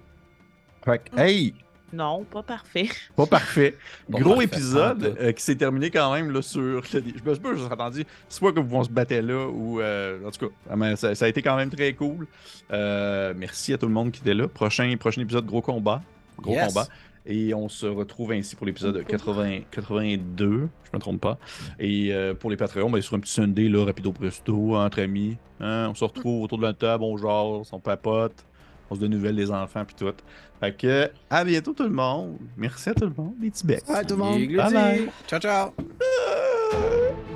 A: Fait que, hey,
E: Non, pas parfait.
A: pas parfait.
B: Pas
A: Gros
B: parfait,
A: épisode euh, qui s'est terminé quand même là, sur. le- Je me suis pas juste attendu. Soit que vous se battait là ou. euh, en tout cas, mais ça, ça a été quand même très cool. Euh, merci à tout le monde qui était là. Prochain, prochain épisode, gros combat. Gros
B: Yes.
A: combat. Et on se retrouve ainsi pour l'épisode 80, 82, je me trompe pas. Et euh, pour les Patreons, ben, sur un petit Sunday, là, rapido presto, entre amis. hein, on se retrouve autour de la table, on jase, on papote, on se donne nouvelles des enfants puis tout. Fait que, à bientôt tout le monde. Merci à tout le monde, les petits becs.
C: Ouais, tout le monde.
A: Bye bye.
B: Ciao, ciao!
A: Ah!